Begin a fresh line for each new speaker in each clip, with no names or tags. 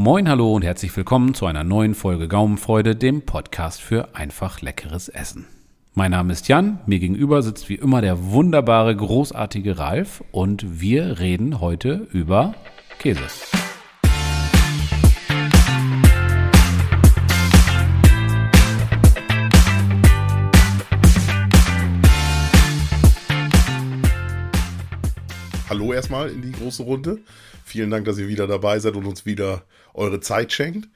Moin, hallo und herzlich willkommen zu einer neuen Folge Gaumenfreude, dem Podcast für einfach leckeres Essen. Mein Name ist Jan, mir gegenüber sitzt wie immer der wunderbare, großartige Ralf und wir reden heute über Käse.
Hallo erstmal in die große Runde. Vielen Dank, dass ihr wieder dabei seid und uns wieder eure Zeit schenkt.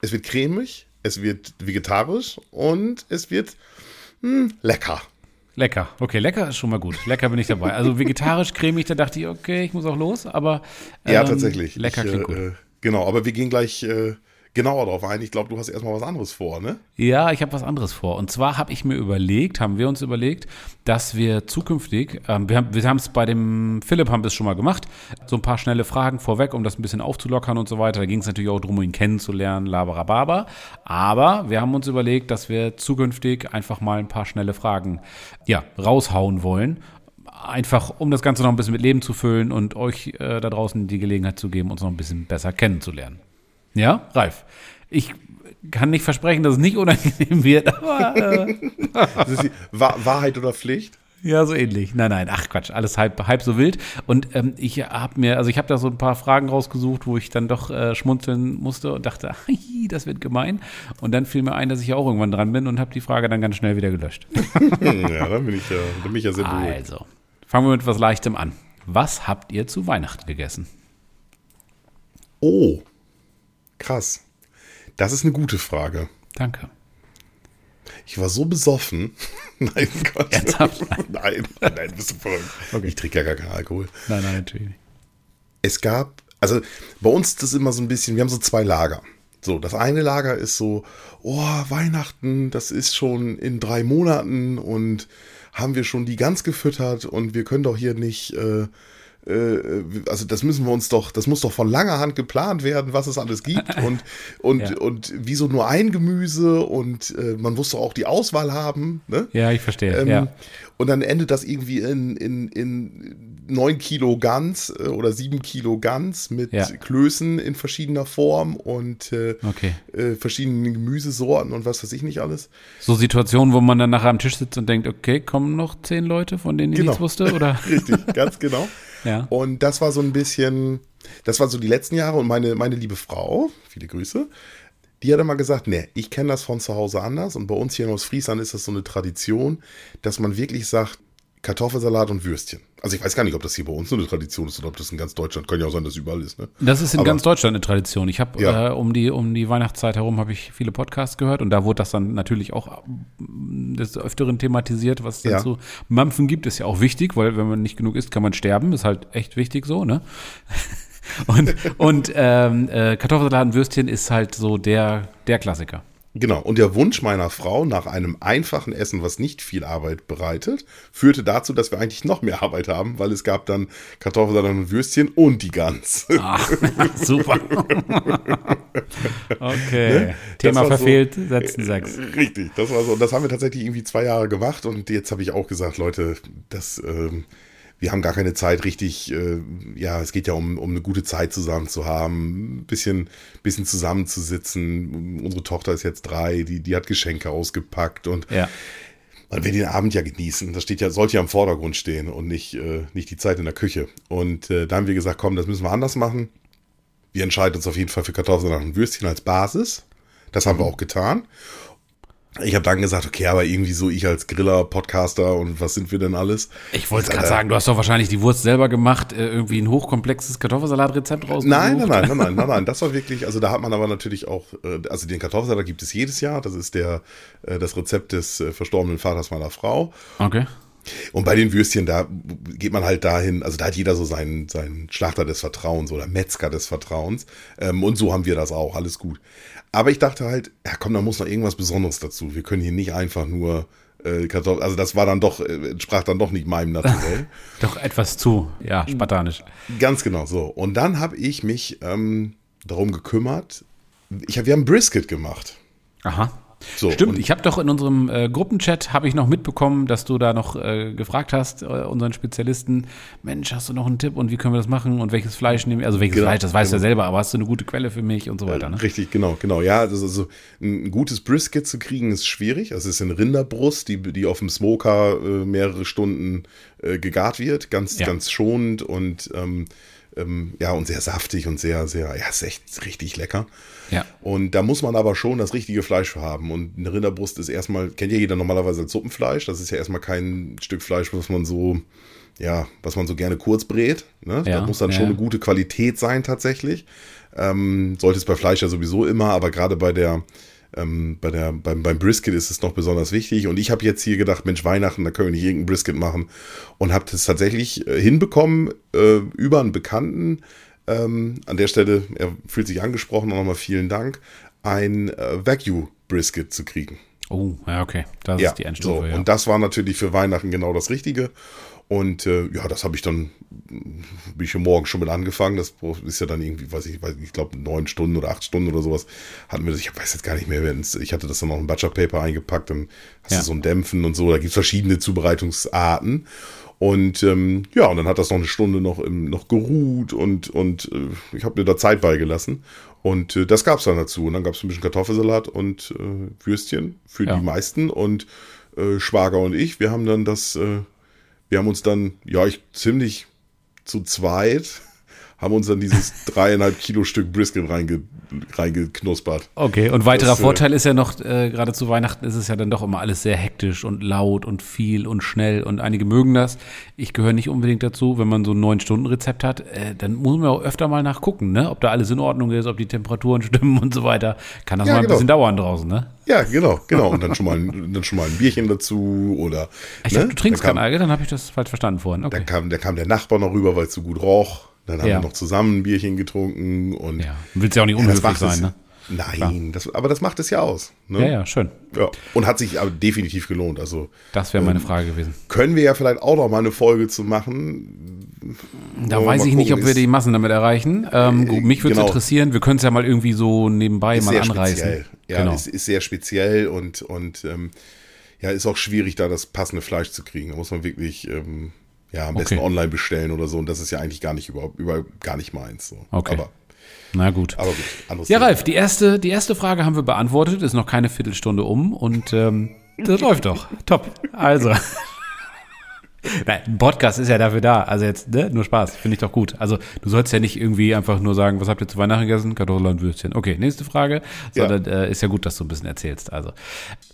Es wird cremig, es wird vegetarisch und es wird mh, hm, lecker.
Lecker. Okay, lecker ist schon mal gut. Lecker bin ich dabei. Also vegetarisch cremig, da dachte ich, okay, ich muss auch los, aber
ähm, ja, tatsächlich.
Lecker
ich,
klingt gut.
Äh, genau, aber wir gehen gleich äh, genauer darauf ein. Ich glaube, du hast erstmal was anderes vor, ne?
Ja, ich habe was anderes vor. Und zwar habe ich mir überlegt, haben wir uns überlegt, dass wir zukünftig, ähm, wir haben es bei dem Philipp haben wir es schon mal gemacht, so ein paar schnelle Fragen vorweg, um das ein bisschen aufzulockern und so weiter. Da ging es natürlich auch darum, ihn kennenzulernen, laberababa. Aber wir haben uns überlegt, dass wir zukünftig einfach mal ein paar schnelle Fragen ja, raushauen wollen einfach um das Ganze noch ein bisschen mit Leben zu füllen und euch äh, da draußen die Gelegenheit zu geben, uns noch ein bisschen besser kennenzulernen. Ja, Ralf. Ich kann nicht versprechen, dass es nicht unangenehm wird, aber. Äh.
das ist die Wahrheit oder Pflicht?
Ja, so ähnlich. Nein, nein, ach Quatsch, alles halb, halb so wild. Und ähm, ich habe mir, also ich habe da so ein paar Fragen rausgesucht, wo ich dann doch äh, schmunzeln musste und dachte, ach, das wird gemein. Und dann fiel mir ein, dass ich ja auch irgendwann dran bin und habe die Frage dann ganz schnell wieder gelöscht.
ja, dann bin ich ja, dann bin ich ja sehr beruhigt.
Also, fangen wir mit was Leichtem an. Was habt ihr zu Weihnachten gegessen?
Oh, Krass. Das ist eine gute Frage.
Danke.
Ich war so besoffen. nein,
Gott. Ernsthaft?
nein, nein, nein, bist du verrückt. Okay. Ich trinke ja gar keinen Alkohol.
Nein, nein, natürlich nicht.
Es gab, also bei uns ist das immer so ein bisschen, wir haben so zwei Lager. So, das eine Lager ist so, oh, Weihnachten, das ist schon in drei Monaten und haben wir schon die Gans gefüttert und wir können doch hier nicht äh, also das müssen wir uns doch, das muss doch von langer Hand geplant werden, was es alles gibt und, und, ja. und wieso nur ein Gemüse und äh, man muss doch auch die Auswahl haben. Ne?
Ja, ich verstehe. Ähm, ja.
Und dann endet das irgendwie in, in, in 9 Kilo Gans äh, oder 7 Kilo Gans mit ja. Klößen in verschiedener Form und äh,
okay.
äh, verschiedenen Gemüsesorten und was weiß ich nicht alles.
So Situationen, wo man dann nachher am Tisch sitzt und denkt, okay, kommen noch zehn Leute, von denen ich
genau.
nichts wusste, oder?
Richtig, ganz genau.
ja.
Und das war so ein bisschen, das war so die letzten Jahre und meine, meine liebe Frau, viele Grüße, die hat immer gesagt, nee, ich kenne das von zu Hause anders und bei uns hier in Ostfriesland ist das so eine Tradition, dass man wirklich sagt, Kartoffelsalat und Würstchen. Also ich weiß gar nicht, ob das hier bei uns eine Tradition ist oder ob das in ganz Deutschland, kann ja auch sein, dass es überall ist. Ne?
Das ist in Aber, ganz Deutschland eine Tradition. Ich habe ja. äh, um, die, um die Weihnachtszeit herum habe ich viele Podcasts gehört und da wurde das dann natürlich auch mm, des Öfteren thematisiert, was es ja. zu Mampfen gibt, ist ja auch wichtig, weil wenn man nicht genug isst, kann man sterben, ist halt echt wichtig so, ne? und und ähm, äh, Kartoffelsalat und Würstchen ist halt so der, der Klassiker.
Genau, und der Wunsch meiner Frau nach einem einfachen Essen, was nicht viel Arbeit bereitet, führte dazu, dass wir eigentlich noch mehr Arbeit haben, weil es gab dann Kartoffelsalat und Würstchen und die Gans.
Ach, super. okay, ne? Thema verfehlt, so, setzen sechs.
Richtig, das war so. Und das haben wir tatsächlich irgendwie zwei Jahre gemacht und jetzt habe ich auch gesagt, Leute, das... Ähm, wir haben gar keine Zeit richtig, äh, ja, es geht ja um, um eine gute Zeit zusammen zu haben, ein bisschen, bisschen zusammenzusitzen. Unsere Tochter ist jetzt drei, die, die hat Geschenke ausgepackt und
ja.
man will den Abend ja genießen. Das steht ja, sollte ja im Vordergrund stehen und nicht, äh, nicht die Zeit in der Küche. Und äh, da haben wir gesagt, komm, das müssen wir anders machen. Wir entscheiden uns auf jeden Fall für Kartoffeln und Würstchen als Basis. Das haben wir auch getan. Ich habe dann gesagt, okay, aber irgendwie so ich als Griller, Podcaster und was sind wir denn alles?
Ich wollte gerade sagen, du hast doch wahrscheinlich die Wurst selber gemacht, äh, irgendwie ein hochkomplexes Kartoffelsalatrezept raus.
Nein, nein, nein, nein, nein, nein, nein, das war wirklich, also da hat man aber natürlich auch, äh, also den Kartoffelsalat gibt es jedes Jahr, das ist der, äh, das Rezept des verstorbenen Vaters meiner Frau.
Okay.
Und bei den Würstchen, da geht man halt dahin, also da hat jeder so seinen, seinen Schlachter des Vertrauens oder Metzger des Vertrauens. Ähm, und so haben wir das auch, alles gut. Aber ich dachte halt, ja komm, da muss noch irgendwas Besonderes dazu. Wir können hier nicht einfach nur äh, Kartoffeln, also das war dann doch, äh, entsprach dann doch nicht meinem Naturell.
doch etwas zu, ja, spartanisch.
Ganz genau so. Und dann habe ich mich ähm, darum gekümmert, ich hab, wir haben Brisket gemacht.
Aha.
So,
Stimmt, ich habe doch in unserem äh, Gruppenchat habe ich noch mitbekommen, dass du da noch äh, gefragt hast, äh, unseren Spezialisten, Mensch, hast du noch einen Tipp und wie können wir das machen und welches Fleisch nehmen wir? Also welches
Genau,
Fleisch, das weißt du ja
genau.
selber, aber hast du eine gute Quelle für mich und so weiter, ne?
Richtig, genau, genau. Ja, ist also ein gutes Brisket zu kriegen ist schwierig. Also es ist eine Rinderbrust, die, die auf dem Smoker äh, mehrere Stunden äh, gegart wird, ganz,
Ja.
ganz schonend und ähm, ähm, ja und sehr saftig und sehr, sehr, ja, ist echt richtig lecker.
Ja.
Und da muss man aber schon das richtige Fleisch für haben. Und eine Rinderbrust ist erstmal, kennt ja jeder normalerweise als Suppenfleisch. Das ist ja erstmal kein Stück Fleisch, was man so, ja, was man so gerne kurz brät. Ne?
Ja,
das muss dann
ja,
schon eine gute Qualität sein tatsächlich. Ähm, sollte es bei Fleisch ja sowieso immer, aber gerade bei der, ähm, bei der, beim, beim Brisket ist es noch besonders wichtig. Und ich habe jetzt hier gedacht, Mensch, Weihnachten, da können wir nicht irgendein Brisket machen. Und habe das tatsächlich äh, hinbekommen äh, über einen Bekannten. Ähm, an der Stelle, er fühlt sich angesprochen, nochmal vielen Dank, ein äh, Wagyu-Brisket zu kriegen.
Oh, ja, okay. Das
Ja,
ist die Endstufe,
so.
ja.
Und das war natürlich für Weihnachten genau das Richtige. Und äh, ja, das habe ich dann, bin ich ja morgen schon mit angefangen. Das ist ja dann irgendwie, weiß ich, weiß, ich glaube neun Stunden oder acht Stunden oder sowas hatten wir das. Ich weiß jetzt gar nicht mehr, wenn's- ich hatte das dann noch in Butcher Paper eingepackt, dann hast
Ja.
du so ein Dämpfen und so. Da gibt es verschiedene Zubereitungsarten. Und ähm, ja, und dann hat das noch eine Stunde noch, im, noch geruht und, und äh, ich habe mir da Zeit beigelassen. Und äh, das gab es dann dazu. Und dann gab es ein bisschen Kartoffelsalat und äh, Würstchen für
Ja.
die meisten. Und äh, Schwager und ich, wir haben dann das, äh, wir haben uns dann, ja, ich ziemlich zu zweit, haben uns dann dieses dreieinhalb Kilo Stück Brisket reinge, reingeknuspert.
Okay, und weiterer
Das, äh,
Vorteil ist ja noch, äh, gerade zu Weihnachten ist es ja dann doch immer alles sehr hektisch und laut und viel und schnell und einige mögen das. Ich gehöre nicht unbedingt dazu, wenn man so ein 9-Stunden-Rezept hat, äh, dann muss man auch öfter mal nachgucken, ne? ob da alles in Ordnung ist, ob die Temperaturen stimmen und so weiter. Kann das
Ja,
mal ein
genau.
bisschen dauern draußen, ne?
Ja, genau, genau. Und dann schon mal, ein- dann schon mal ein Bierchen dazu oder.
Ich
ne?
dachte, du trinkst
dann
kein Alge, dann habe ich das falsch verstanden vorhin. Okay.
dann kam, da kam der Nachbar noch rüber, weil es so gut roch. Dann haben
Ja.
wir noch zusammen ein Bierchen getrunken und
Ja, willst ja auch nicht unhöflich sein,
es,
ne?
Nein, das, aber das macht es ja aus. Ne?
Ja, ja, schön.
Ja. Und hat sich aber definitiv gelohnt. Also
Das wäre meine
Ähm,
Frage gewesen.
können wir ja vielleicht auch noch mal eine Folge zu machen.
Da
Wollen
weiß ich nicht, ob
gucken,
wir die Massen damit erreichen. Ähm, gut, mich würde es
genau.
interessieren. Wir können es ja mal irgendwie so nebenbei
ist
mal anreißen.
speziell. Ja,
genau.
ist, ist sehr speziell und, und ähm, ja, ist auch schwierig, da das passende Fleisch zu kriegen. Da muss man wirklich ähm, ja, am besten
Okay.
online bestellen oder so. Und das ist ja eigentlich gar nicht überhaupt über, gar nicht meins. So.
Okay.
Aber,
Na gut.
aber gut, anderes
Ja,
Thema.
Ralf, die erste, die erste Frage haben wir beantwortet. Ist noch keine Viertelstunde um und ähm, das läuft doch. Top. Also. Nein, ein Podcast ist ja dafür da. Also jetzt, ne, nur Spaß. Finde ich doch gut. Also du sollst ja nicht irgendwie einfach nur sagen, was habt ihr zu Weihnachten gegessen? Kartoffeln und Würstchen. Okay, nächste Frage.
Ja.
Sondern äh, ist ja gut, dass du ein bisschen erzählst. Also,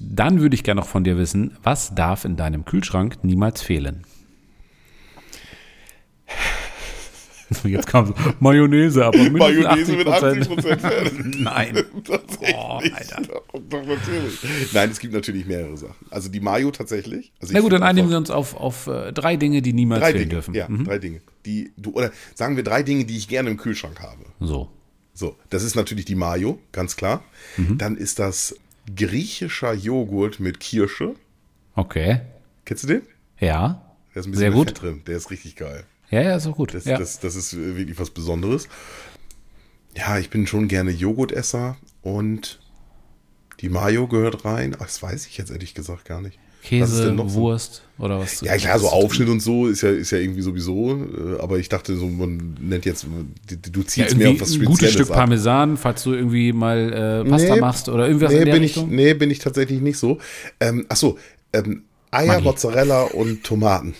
dann würde ich gerne noch von dir wissen, was darf in deinem Kühlschrank niemals fehlen? Jetzt kam so, Mayonnaise, aber mindestens
Mayonnaise mit
80%.
80% Fett.
Nein. Boah, Alter.
Doch, doch, natürlich. Nein, es gibt natürlich mehrere Sachen. Also die Mayo tatsächlich. Also
Na gut, dann einigen wir uns auf, auf äh, drei Dinge, die niemals
Drei
fehlen
Dinge.
dürfen.
Ja,
Mhm.
drei Dinge. Die du, oder sagen wir drei Dinge, die ich gerne im Kühlschrank habe.
So.
So, das ist natürlich die Mayo, ganz klar.
Mhm.
Dann ist das griechischer Joghurt mit Kirsche.
Okay.
Kennst du den?
Ja.
Der ist ein bisschen
Sehr gut.
Drin. Der ist richtig geil.
Ja, ja, ist auch gut.
Das,
ja.
das, das ist wirklich was Besonderes. Ja, ich bin schon gerne Joghurtesser und die Mayo gehört rein. Ach, das weiß ich jetzt ehrlich gesagt gar nicht.
Käse,
noch so?
Wurst oder was?
Ja, klar, so Aufschnitt und so ist ja, ist ja irgendwie sowieso. äh, Aber ich dachte, so, man nennt jetzt, du, du
Ja,
ziehst mehr
irgendwie
auf was
ein gutes
Spezielles
Stück
ab.
Parmesan, falls du irgendwie mal äh, Pasta
Nee,
machst oder irgendwas
nee,
in der
bin ich,
Richtung.
nee, bin ich tatsächlich nicht so. Ähm, ach so, ähm, Eier. Mozzarella und Tomaten.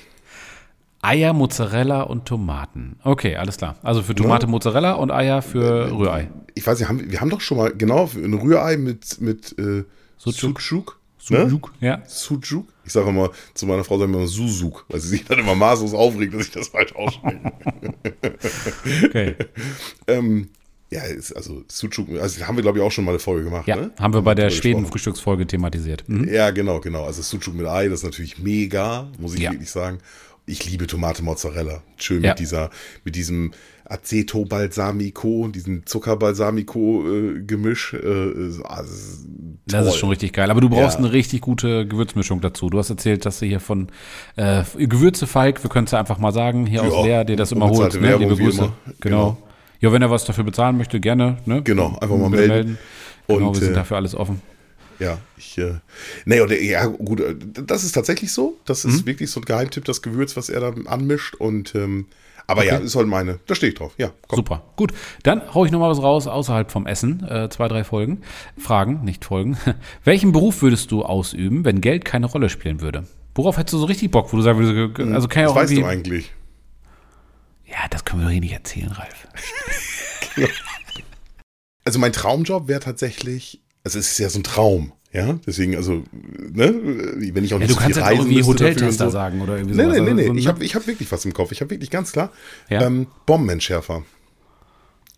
Eier, Mozzarella und Tomaten. Okay, alles klar. Also für Tomate Mozzarella und Eier für Rührei.
Ich weiß nicht, haben, wir haben doch schon mal, genau, ein Rührei mit, mit äh,
Sucuk.
Sucuk. Ne?
Sujuk, ja.
Sucuk. Ich sage immer zu meiner Frau, sagen wir immer Susuk, weil sie sich dann immer maßlos aufregt, dass ich das falsch ausspreche.
Okay.
ähm, ja, ist, also Sucuk, also haben wir glaube ich auch schon mal eine Folge gemacht.
Ja,
ne?
haben wir bei der. Schweden-Frühstücksfolge thematisiert. Mhm.
Ja, genau, genau. Also Sucuk mit Ei, das ist natürlich mega, muss ich
Ja.
wirklich sagen. Ich liebe Tomate Mozzarella. Schön
Ja.
mit dieser, mit diesem Aceto Balsamico, diesem Zucker-Balsamico-Gemisch. Äh, äh, also,
Das ist schon richtig geil. Aber du brauchst
Ja.
eine richtig gute Gewürzmischung dazu. Du hast erzählt, dass du hier von äh, Gewürze Falk, wir können es ja einfach mal sagen, hier
Ja,
aus Leer, dir das immer holt. Ne?
Werbung,
Liebe Grüße. Genau.
Genau.
Ja, wenn er was dafür bezahlen möchte, gerne. Ne?
Genau, einfach mal
Bitte
melden.
Genau,
Und,
wir sind
äh,
dafür alles offen.
Ja, ich, äh, nee, und, ja, gut, äh, das ist tatsächlich so. Das ist
Mhm.
wirklich so ein Geheimtipp, das Gewürz, was er da anmischt. Und, ähm, aber
Okay.
ja, ist halt meine, da stehe ich drauf. Ja, komm.
Super, gut. Dann hau ich noch mal was raus außerhalb vom Essen. Äh, zwei, drei Folgen. Fragen, nicht Folgen. Welchen Beruf würdest du ausüben, wenn Geld keine Rolle spielen würde? Worauf hättest du so richtig Bock, wo du sagen würdest, also kann ja auch
weißt
irgendwie.
du eigentlich.
Ja, das können wir doch hier nicht erzählen, Ralf.
Also mein Traumjob wäre tatsächlich, also es ist ja so ein Traum, ja, deswegen, also, ne, wenn ich auch
Ja,
nicht
du
so
kannst
viel
jetzt auch
reisen müsste
Hoteltester
so.
sagen oder irgendwie
Nee,
sowas.
nee, nee,
Also
nee,
so,
ich habe ich hab wirklich was im Kopf, ich habe wirklich ganz klar,
Ja?
ähm, Bombenentschärfer,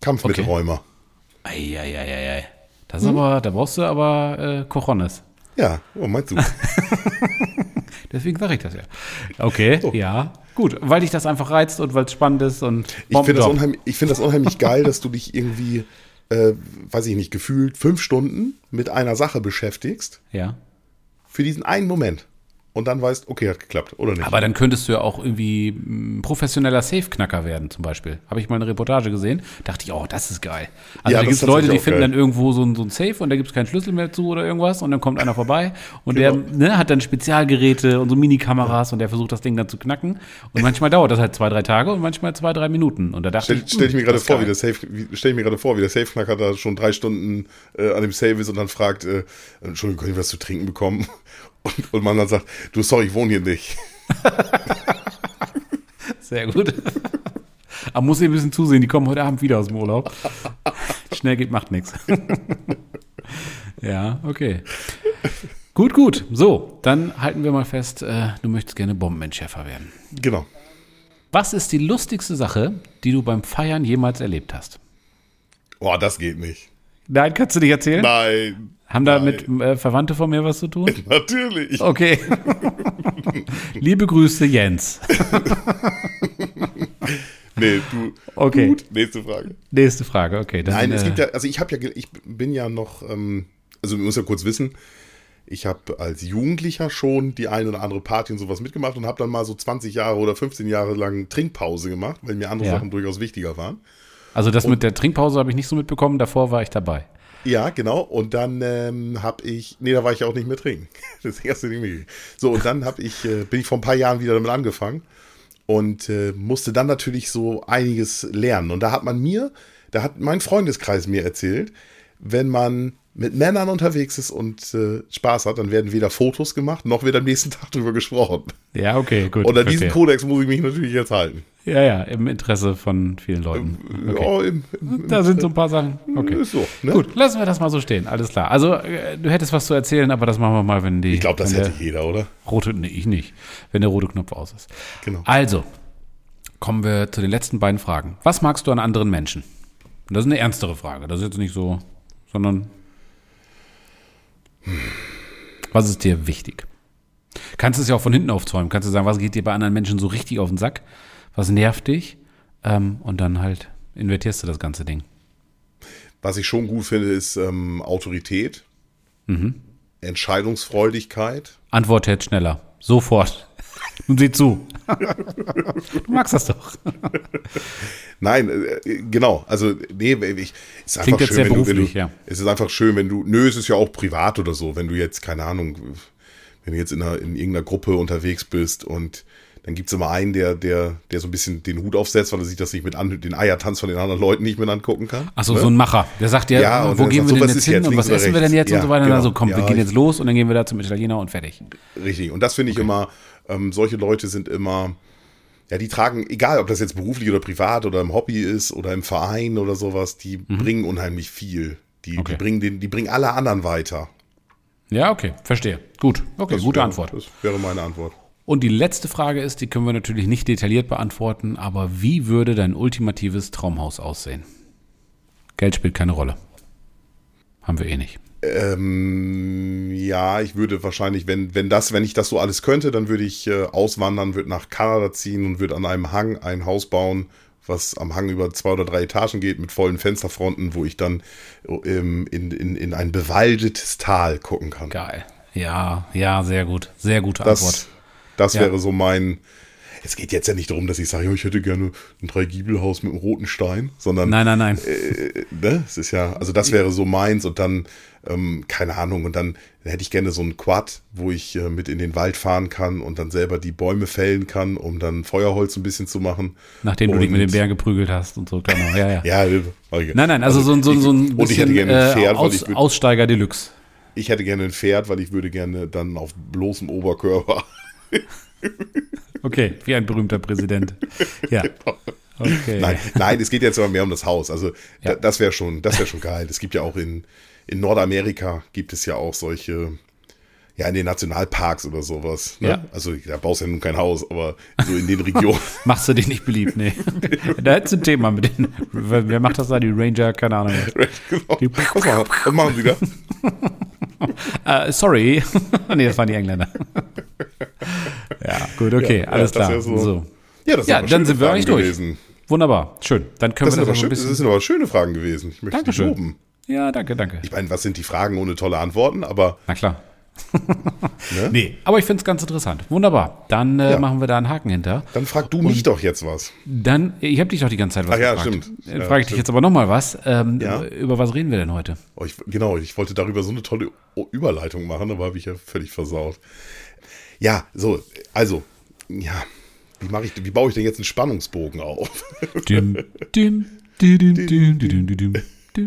Kampfmittelräumer.
Eieieiei. Das
Hm?
aber, da brauchst du aber äh, Cojones.
Ja, oh, meinst du?
Deswegen sage ich das ja. Okay, ja. Gut, weil dich das einfach reizt und weil es spannend ist und
Ich finde das, ich find das unheimlich geil, dass du dich irgendwie, äh, weiß ich nicht, gefühlt fünf Stunden mit einer Sache beschäftigst,
Ja.
für diesen einen Moment. Und dann weißt, okay, hat geklappt, oder nicht?
Aber dann könntest du ja auch irgendwie ein professioneller Safe-Knacker werden, zum Beispiel. Habe ich mal eine Reportage gesehen, dachte ich, oh, das ist geil. Also
Ja,
da gibt es Leute, die finden
geil.
dann irgendwo so ein, so ein Safe und da gibt es keinen Schlüssel mehr zu oder irgendwas und dann kommt einer vorbei und
Genau.
der ne, hat dann Spezialgeräte und so Minikameras und der versucht das Ding dann zu knacken. Und manchmal dauert das halt zwei, drei Tage und manchmal zwei, drei Minuten. Und da dachte
Stell,
ich,
stell ich mir
hm,
gerade vor,
geil.
wie der Safe, stell ich mir gerade vor, wie der Safe-Knacker da schon drei Stunden äh, an dem Safe ist und dann fragt, äh, Entschuldigung, können wir was zu trinken bekommen? Und, und man dann sagt, du, sorry, ich wohne hier nicht.
Sehr gut. Aber muss ihr ein bisschen zusehen, die kommen heute Abend wieder aus dem Urlaub. Schnell geht, macht nichts. Ja, okay. Gut, gut. So, dann halten wir mal fest, äh, du möchtest gerne Bombenentschärfer werden.
Genau.
Was ist die lustigste Sache, die du beim Feiern jemals erlebt hast?
Boah, das geht nicht.
Nein, kannst du nicht erzählen?
Nein.
Haben da mit äh, Verwandte von mir was zu tun?
Natürlich.
Okay. Liebe Grüße, Jens.
Nee, du.
Okay.
Gut, nächste Frage.
Nächste Frage, okay. Dann,
Nein, es
äh,
gibt ja, also ich habe ja, ich bin ja noch, ähm, also man muss ja kurz wissen, ich habe als Jugendlicher schon die ein oder andere Party und sowas mitgemacht und habe dann mal so 20 Jahre oder 15 Jahre lang Trinkpause gemacht, weil mir andere
Ja.
Sachen durchaus wichtiger waren.
Also das mit der Trinkpause habe ich nicht so mitbekommen, davor war ich dabei.
Ja, genau. Und dann ähm, habe ich, nee, da war ich auch nicht mehr trinken. Das erste Ding. So, und dann habe ich, äh, bin ich vor ein paar Jahren wieder damit angefangen und äh, musste dann natürlich so einiges lernen. Und da hat man mir, da hat mein Freundeskreis mir erzählt, wenn man mit Männern unterwegs ist und äh, Spaß hat, dann werden weder Fotos gemacht, noch wird am nächsten Tag drüber gesprochen.
Ja, okay, gut.
Und an diesen
verstehe.
Kodex muss ich mich natürlich jetzt halten.
Ja, ja, im Interesse von vielen Leuten. Okay.
Ja, im, im,
Da sind so ein paar Sachen. Okay.
So, ne?
Gut, lassen wir das mal so stehen. Alles klar. Also, äh, du hättest was zu erzählen, aber das machen wir mal, wenn die.
Ich glaube, das hätte
der
jeder, oder?
rote. Nee, ich nicht. Wenn der rote Knopf aus ist.
Genau.
Also, kommen wir zu den letzten beiden Fragen. Was magst du an anderen Menschen? Das ist eine ernstere Frage. Das ist jetzt nicht so, sondern. Was ist dir wichtig? Kannst es ja auch von hinten aufzäumen. Kannst du sagen, was geht dir bei anderen Menschen so richtig auf den Sack? Was nervt dich? Ähm, und dann halt invertierst du das ganze Ding.
Was ich schon gut finde, ist ähm, Autorität,
Mhm.
Entscheidungsfreudigkeit.
Antwort jetzt schneller. Sofort. Nun sieh zu. du magst das doch.
Nein, äh, genau. Also, nee, ich, ist einfach
Klingt jetzt
schön,
sehr
wenn du, wenn
beruflich,
du,
ja.
Es ist einfach schön, wenn du, nö, es ist ja auch privat oder so, wenn du jetzt, keine Ahnung, wenn du jetzt in, einer, in irgendeiner Gruppe unterwegs bist und dann gibt es immer einen, der, der, der so ein bisschen den Hut aufsetzt, weil er sich das nicht mit an, den Eiertanz von den anderen Leuten nicht mit angucken kann.
Achso,
Ne?
so ein Macher. Der sagt ja,
Ja, und
wo gehen wir
so,
denn jetzt
ist
hin
jetzt,
und was essen wir denn jetzt und
Ja,
so weiter.
genau.
Also komm, wir
Ja,
gehen
ich-
jetzt los und dann gehen wir da zum Italiener und fertig.
Richtig. Und das finde ich immer, ähm, solche Leute sind immer, ja, die tragen, egal ob das jetzt beruflich oder privat oder im Hobby ist oder im Verein oder sowas, die bringen unheimlich viel. Die,
Mhm. Okay.
die, bringen den, die bringen alle anderen weiter.
Ja, okay, verstehe. Gut, okay,
Das
gute
wäre,
Antwort.
Das wäre meine Antwort.
Und die letzte Frage ist, die können wir natürlich nicht detailliert beantworten, aber wie würde dein ultimatives Traumhaus aussehen? Geld spielt keine Rolle. Haben wir eh nicht.
Ähm, ja, ich würde wahrscheinlich, wenn, wenn das, wenn ich das so alles könnte, dann würde ich äh, auswandern, würde nach Kanada ziehen und würde an einem Hang ein Haus bauen, was am Hang über zwei oder drei Etagen geht, mit vollen Fensterfronten, wo ich dann ähm, in, in, in ein bewaldetes Tal gucken kann.
Geil. Ja, ja, sehr gut. Sehr gute Antwort.
Das, das
Ja.
wäre so mein. Es geht jetzt ja nicht darum, dass ich sage, ich hätte gerne ein Dreigiebelhaus mit einem roten Stein, sondern.
Nein, nein, nein.
Äh, ne? Es ist ja, also das wäre so meins und dann, ähm, keine Ahnung, und dann hätte ich gerne so ein Quad, wo ich äh, mit in den Wald fahren kann und dann selber die Bäume fällen kann, um dann Feuerholz ein bisschen zu machen.
Nachdem
und,
du dich mit den Bären geprügelt hast und so, genau. Ja, ja.
ja,
okay. Nein, nein, also, also so, ein, so, so ein
und ich hätte gerne ein Pferd,
äh, Aus, Aussteiger Deluxe.
Ich hätte gerne ein Pferd, weil ich würde gerne dann auf bloßem Oberkörper
Okay, wie ein berühmter Präsident. Ja.
Okay. Nein, nein, es geht jetzt aber mehr um das Haus. Also ja. das wäre schon, das wäre schon geil. Es gibt ja auch in, in Nordamerika gibt es ja auch solche, ja, in den Nationalparks oder sowas. Ne? Ja. Also da baust du ja nun kein Haus, aber so in den Regionen.
Machst du dich nicht beliebt, nee. da hättest du ein Thema mit denen. Wer macht das da? Die Ranger, keine Ahnung. genau. Die,
was, machen, was machen sie
da? Uh, sorry. nee, das waren die Engländer. Ja, gut, okay, ja, alles ja, klar. Ja, so. so.
ja, das
ja dann sind wir eigentlich durch. Gewesen. Wunderbar, schön. Dann können
das
wir das
noch ein bisschen. Das sind aber schöne Fragen gewesen. Ich möchte Dankeschön. dich loben.
Ja, danke, danke.
Ich meine, was sind die Fragen ohne tolle Antworten? Aber.
Na klar. Ne? Nee, aber ich finde es ganz interessant. Wunderbar. Dann äh, ja. machen wir da einen Haken hinter.
Dann frag du mich Und doch jetzt was.
Dann, ich habe dich doch die ganze Zeit was
Ach ja, gefragt. stimmt.
Dann ja, frage ich stimmt. dich jetzt aber nochmal was. Ähm, ja? Über was reden wir denn heute?
Oh, ich, genau, ich wollte darüber so eine tolle Überleitung machen, aber habe ich ja völlig versaut. Ja, so, also, ja, wie mache ich, wie baue ich denn jetzt einen Spannungsbogen auf? Dim, dim, dim, dim, dim, dim, dim,
dim.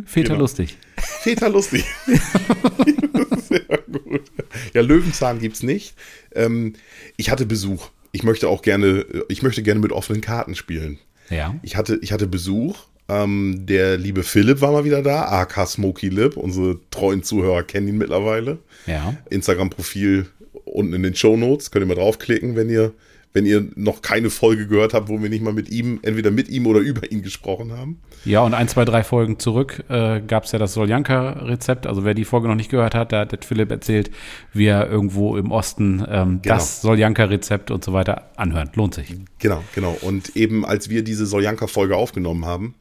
Väter genau. lustig.
Väter lustig. Sehr gut. Ja, Löwenzahn gibt es nicht. Ähm, ich hatte Besuch. Ich möchte auch gerne, ich möchte gerne mit offenen Karten spielen.
Ja.
Ich hatte, ich hatte Besuch. Ähm, der liebe Philipp war mal wieder da, AK Smoky Lip. Unsere treuen Zuhörer kennen ihn mittlerweile.
Ja.
Instagram-Profil unten in den Show Notes. Könnt ihr mal draufklicken, wenn ihr wenn ihr noch keine Folge gehört habt, wo wir nicht mal mit ihm, entweder mit ihm oder über ihn gesprochen haben.
Ja, und ein, zwei, drei Folgen zurück äh, gab es ja das Soljanka-Rezept. Also wer die Folge noch nicht gehört hat, da hat Philipp erzählt, wie er irgendwo im Osten ähm, genau. das Soljanka-Rezept und so weiter anhört. Lohnt sich.
Genau, genau. Und eben als wir diese Soljanka-Folge aufgenommen haben,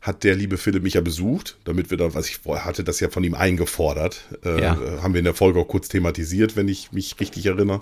hat der liebe Philipp mich ja besucht, damit wir dann, was ich hatte, das ja von ihm eingefordert. Äh, ja. Haben wir in der Folge auch kurz thematisiert, wenn ich mich richtig erinnere